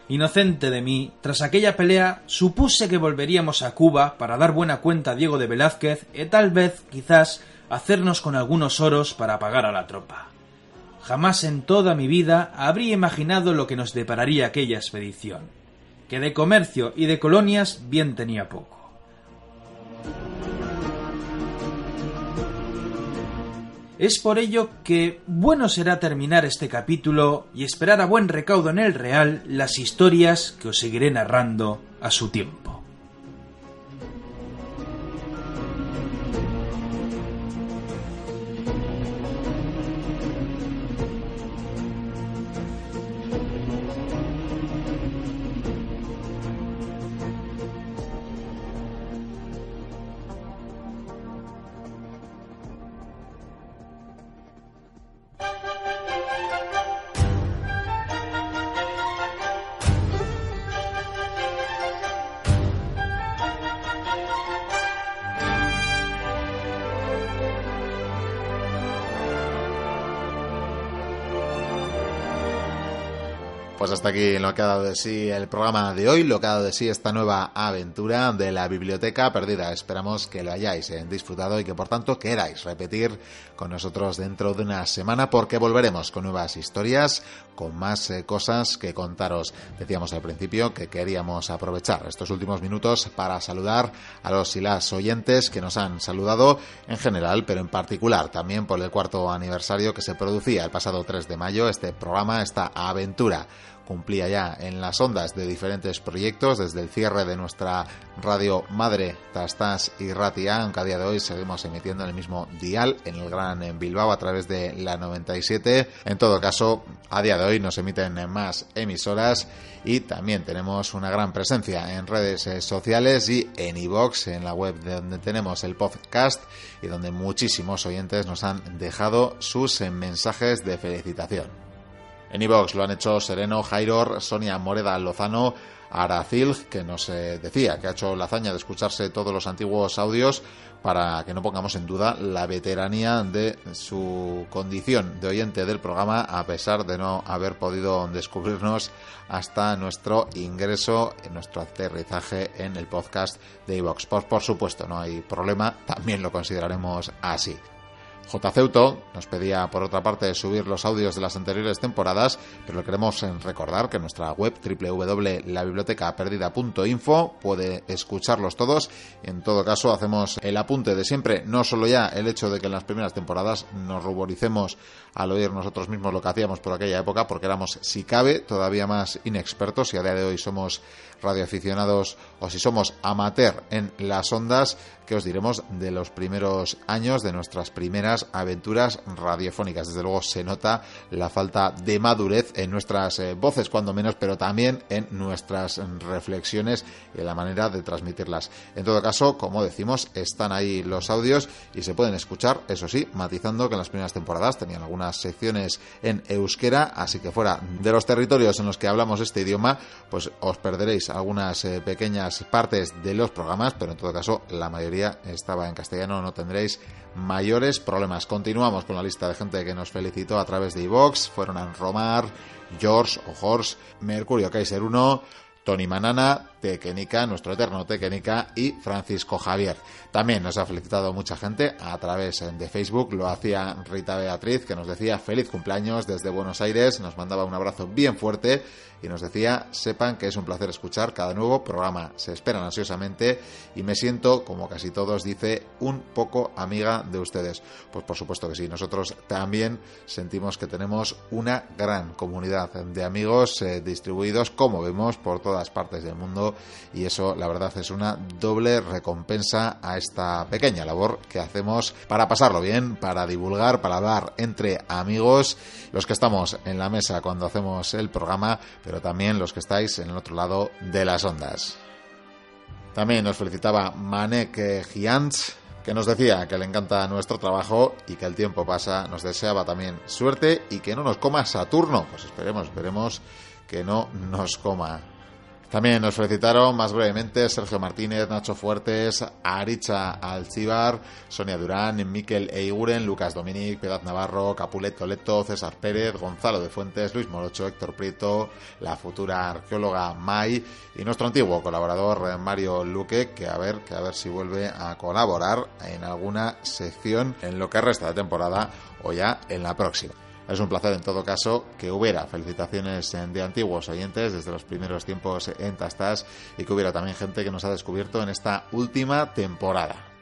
S4: Inocente de mí, tras aquella pelea supuse que volveríamos a Cuba para dar buena cuenta a Diego de Velázquez y tal vez, quizás, hacernos con algunos oros para pagar a la tropa. Jamás en toda mi vida habría imaginado lo que nos depararía aquella expedición, que de comercio y de colonias bien tenía poco. Es por ello que bueno será terminar este capítulo y esperar a buen recaudo en el Real las historias que os seguiré narrando a su tiempo.
S1: Pues hasta aquí lo que ha dado de sí el programa de hoy, lo que ha dado de sí esta nueva aventura de la biblioteca perdida. Esperamos que lo hayáis eh, disfrutado y que por tanto queráis repetir con nosotros dentro de una semana porque volveremos con nuevas historias, con más eh, cosas que contaros. Decíamos al principio que queríamos aprovechar estos últimos minutos para saludar a los y las oyentes que nos han saludado en general, pero en particular también por el cuarto aniversario que se producía el pasado 3 de mayo, este programa, esta aventura cumplía ya en las ondas de diferentes proyectos, desde el cierre de nuestra radio madre Tastas y Ratia, aunque a día de hoy seguimos emitiendo en el mismo dial, en el Gran Bilbao, a través de la 97. En todo caso, a día de hoy nos emiten más emisoras y también tenemos una gran presencia en redes eh, sociales y en iVox, en la web donde tenemos el podcast y donde muchísimos oyentes nos han dejado sus eh, mensajes de felicitación. En iVox lo han hecho Sereno, Jairor, Sonia Moreda Lozano, Aracil, que nos decía que ha hecho la hazaña de escucharse todos los antiguos audios para que no pongamos en duda la veteranía de su condición de oyente del programa, a pesar de no haber podido descubrirnos hasta nuestro ingreso, en nuestro aterrizaje en el podcast de iVox. por supuesto, no hay problema, también lo consideraremos así. J. Ceuto nos pedía, por otra parte, subir los audios de las anteriores temporadas, pero queremos recordar que nuestra web www.labibliotecaperdida.info puede escucharlos todos. En todo caso, hacemos el apunte de siempre, no solo ya el hecho de que en las primeras temporadas nos ruboricemos al oír nosotros mismos lo que hacíamos por aquella época, porque éramos, si cabe, todavía más inexpertos y a día de hoy somos radioaficionados o si somos amateur en las ondas, que os diremos de los primeros años, de nuestras primeras aventuras radiofónicas. Desde luego se nota la falta de madurez en nuestras eh, voces, cuando menos, pero también en nuestras reflexiones y en la manera de transmitirlas. En todo caso, como decimos, están ahí los audios y se pueden escuchar, eso sí, matizando que en las primeras temporadas tenían algunas secciones en euskera, así que fuera de los territorios en los que hablamos este idioma, pues os perderéis algunas eh, pequeñas partes de los programas, pero en todo caso la mayoría estaba en castellano, no tendréis mayores problemas. Continuamos con la lista de gente que nos felicitó a través de iVox, fueron Romar, George o Horst, Mercurio Kaiser 1, Tony Manana, Tequenica, nuestro eterno Tequenica y Francisco Javier. También nos ha felicitado mucha gente a través de Facebook, lo hacía Rita Beatriz que nos decía feliz cumpleaños desde Buenos Aires, nos mandaba un abrazo bien fuerte y nos decía, sepan que es un placer escuchar cada nuevo programa, se esperan ansiosamente y me siento, como casi todos, dice, un poco amiga de ustedes. Pues por supuesto que sí, nosotros también sentimos que tenemos una gran comunidad de amigos eh, distribuidos, como vemos, por todas partes del mundo y eso, la verdad, es una doble recompensa a esta pequeña labor que hacemos para pasarlo bien, para divulgar, para hablar entre amigos, los que estamos en la mesa cuando hacemos el programa, pero también los que estáis en el otro lado de las ondas. También nos felicitaba Manek Giants, que nos decía que le encanta nuestro trabajo y que el tiempo pasa, nos deseaba también suerte y que no nos coma Saturno. Pues esperemos, esperemos que no nos coma. También nos felicitaron más brevemente Sergio Martínez, Nacho Fuertes, Aricha Alcibar, Sonia Durán, Miquel Eiguren, Lucas Dominic, Piedad Navarro, Capulet Toleto, César Pérez, Gonzalo de Fuentes, Luis Morocho, Héctor Prieto, la futura arqueóloga Mai y nuestro antiguo colaborador Mario Luque, que a ver, que a ver si vuelve a colaborar en alguna sección en lo que resta de temporada o ya en la próxima. Es un placer en todo caso que hubiera felicitaciones de antiguos oyentes desde los primeros tiempos en Tastas y que hubiera también gente que nos ha descubierto en esta última temporada.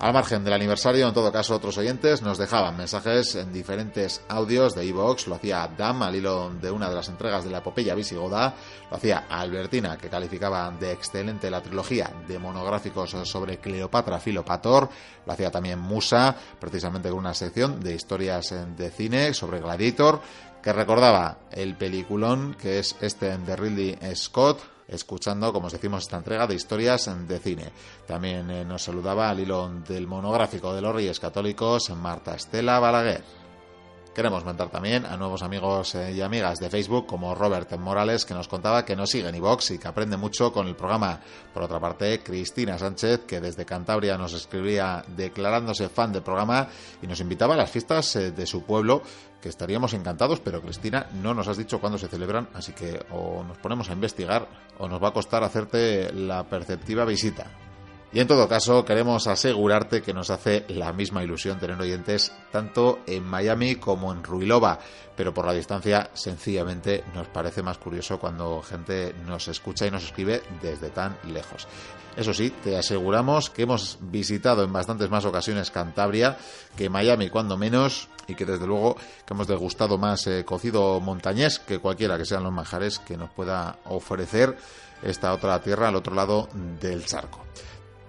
S1: Al margen del aniversario, en todo caso, otros oyentes nos dejaban mensajes en diferentes audios de Evox. Lo hacía Dam al hilo de una de las entregas de la epopeya visigoda. Lo hacía Albertina, que calificaba de excelente la trilogía de monográficos sobre Cleopatra Filopator. Lo hacía también Musa, precisamente con una sección de historias de cine sobre Gladiator, que recordaba el peliculón que es este de Ridley Scott escuchando, como os decimos, esta entrega de historias de cine. También eh, nos saludaba al hilo del monográfico de los Reyes Católicos Marta Estela Balaguer. Queremos mandar también a nuevos amigos y amigas de Facebook como Robert Morales que nos contaba que nos sigue en iVox y que aprende mucho con el programa. Por otra parte, Cristina Sánchez que desde Cantabria nos escribía declarándose fan del programa y nos invitaba a las fiestas de su pueblo que estaríamos encantados, pero Cristina, no nos has dicho cuándo se celebran, así que o nos ponemos a investigar o nos va a costar hacerte la perceptiva visita. Y en todo caso, queremos asegurarte que nos hace la misma ilusión tener oyentes tanto en Miami como en Ruilova, pero por la distancia sencillamente nos parece más curioso cuando gente nos escucha y nos escribe desde tan lejos. Eso sí, te aseguramos que hemos visitado en bastantes más ocasiones Cantabria que Miami, cuando menos, y que desde luego que hemos degustado más eh, cocido montañés que cualquiera que sean los manjares que nos pueda ofrecer esta otra tierra al otro lado del charco.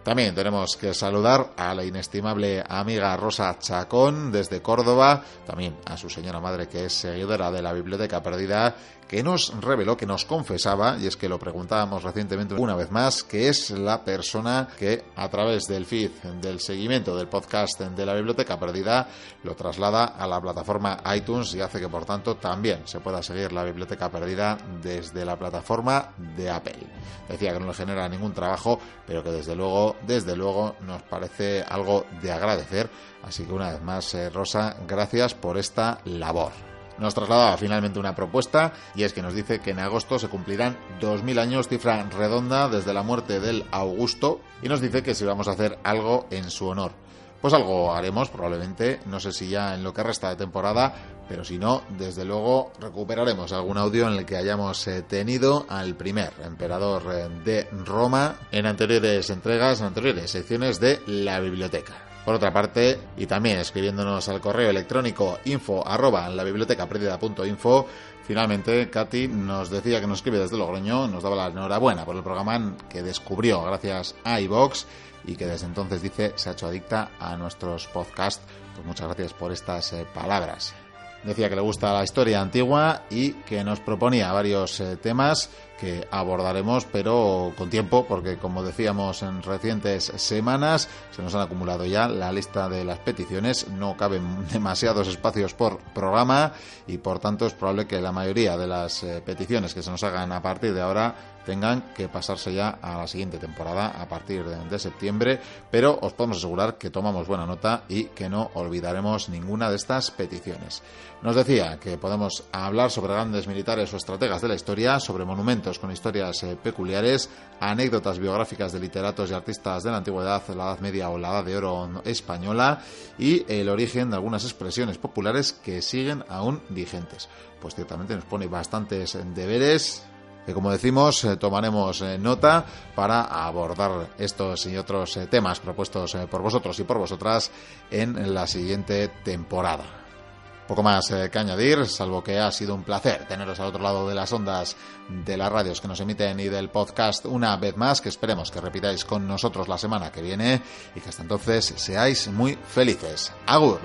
S1: También tenemos que saludar a la inestimable amiga Rosa Chacón desde Córdoba, también a su señora madre que es seguidora de la Biblioteca Perdida que nos reveló, que nos confesaba, y es que lo preguntábamos recientemente una vez más, que es la persona que a través del feed, del seguimiento del podcast de la Biblioteca Perdida, lo traslada a la plataforma iTunes y hace que por tanto también se pueda seguir la Biblioteca Perdida desde la plataforma de Apple. Decía que no le genera ningún trabajo, pero que desde luego, desde luego nos parece algo de agradecer. Así que una vez más, eh, Rosa, gracias por esta labor nos trasladaba finalmente una propuesta y es que nos dice que en agosto se cumplirán 2.000 años, cifra redonda desde la muerte del Augusto, y nos dice que si vamos a hacer algo en su honor. Pues algo haremos probablemente, no sé si ya en lo que resta de temporada, pero si no, desde luego recuperaremos algún audio en el que hayamos eh, tenido al primer emperador eh, de Roma en anteriores entregas, en anteriores secciones de la biblioteca. Por otra parte, y también escribiéndonos al correo electrónico info arroba la biblioteca info, finalmente Katy nos decía que nos escribe desde Logroño, nos daba la enhorabuena por el programa que descubrió gracias a iVox y que desde entonces dice se ha hecho adicta a nuestros podcasts. Pues muchas gracias por estas eh, palabras. Decía que le gusta la historia antigua y que nos proponía varios eh, temas que abordaremos, pero con tiempo, porque como decíamos en recientes semanas, se nos han acumulado ya la lista de las peticiones, no caben demasiados espacios por programa y por tanto es probable que la mayoría de las eh, peticiones que se nos hagan a partir de ahora tengan que pasarse ya a la siguiente temporada a partir de, septiembre, pero os podemos asegurar que tomamos buena nota y que no olvidaremos ninguna de estas peticiones. Nos decía que podemos hablar sobre grandes militares o estrategas de la historia, sobre monumentos con historias eh, peculiares, anécdotas biográficas de literatos y artistas de la antigüedad, la Edad Media o la Edad de Oro española y el origen de algunas expresiones populares que siguen aún vigentes. Pues ciertamente nos pone bastantes deberes que como decimos eh, tomaremos eh, nota para abordar estos y otros eh, temas propuestos por vosotros y por vosotras en la siguiente temporada. Poco más que añadir, salvo que ha sido un placer teneros al otro lado de las ondas de las radios que nos emiten y del podcast una vez más, que esperemos que repitáis con nosotros la semana que viene y que hasta entonces seáis muy felices. Agur.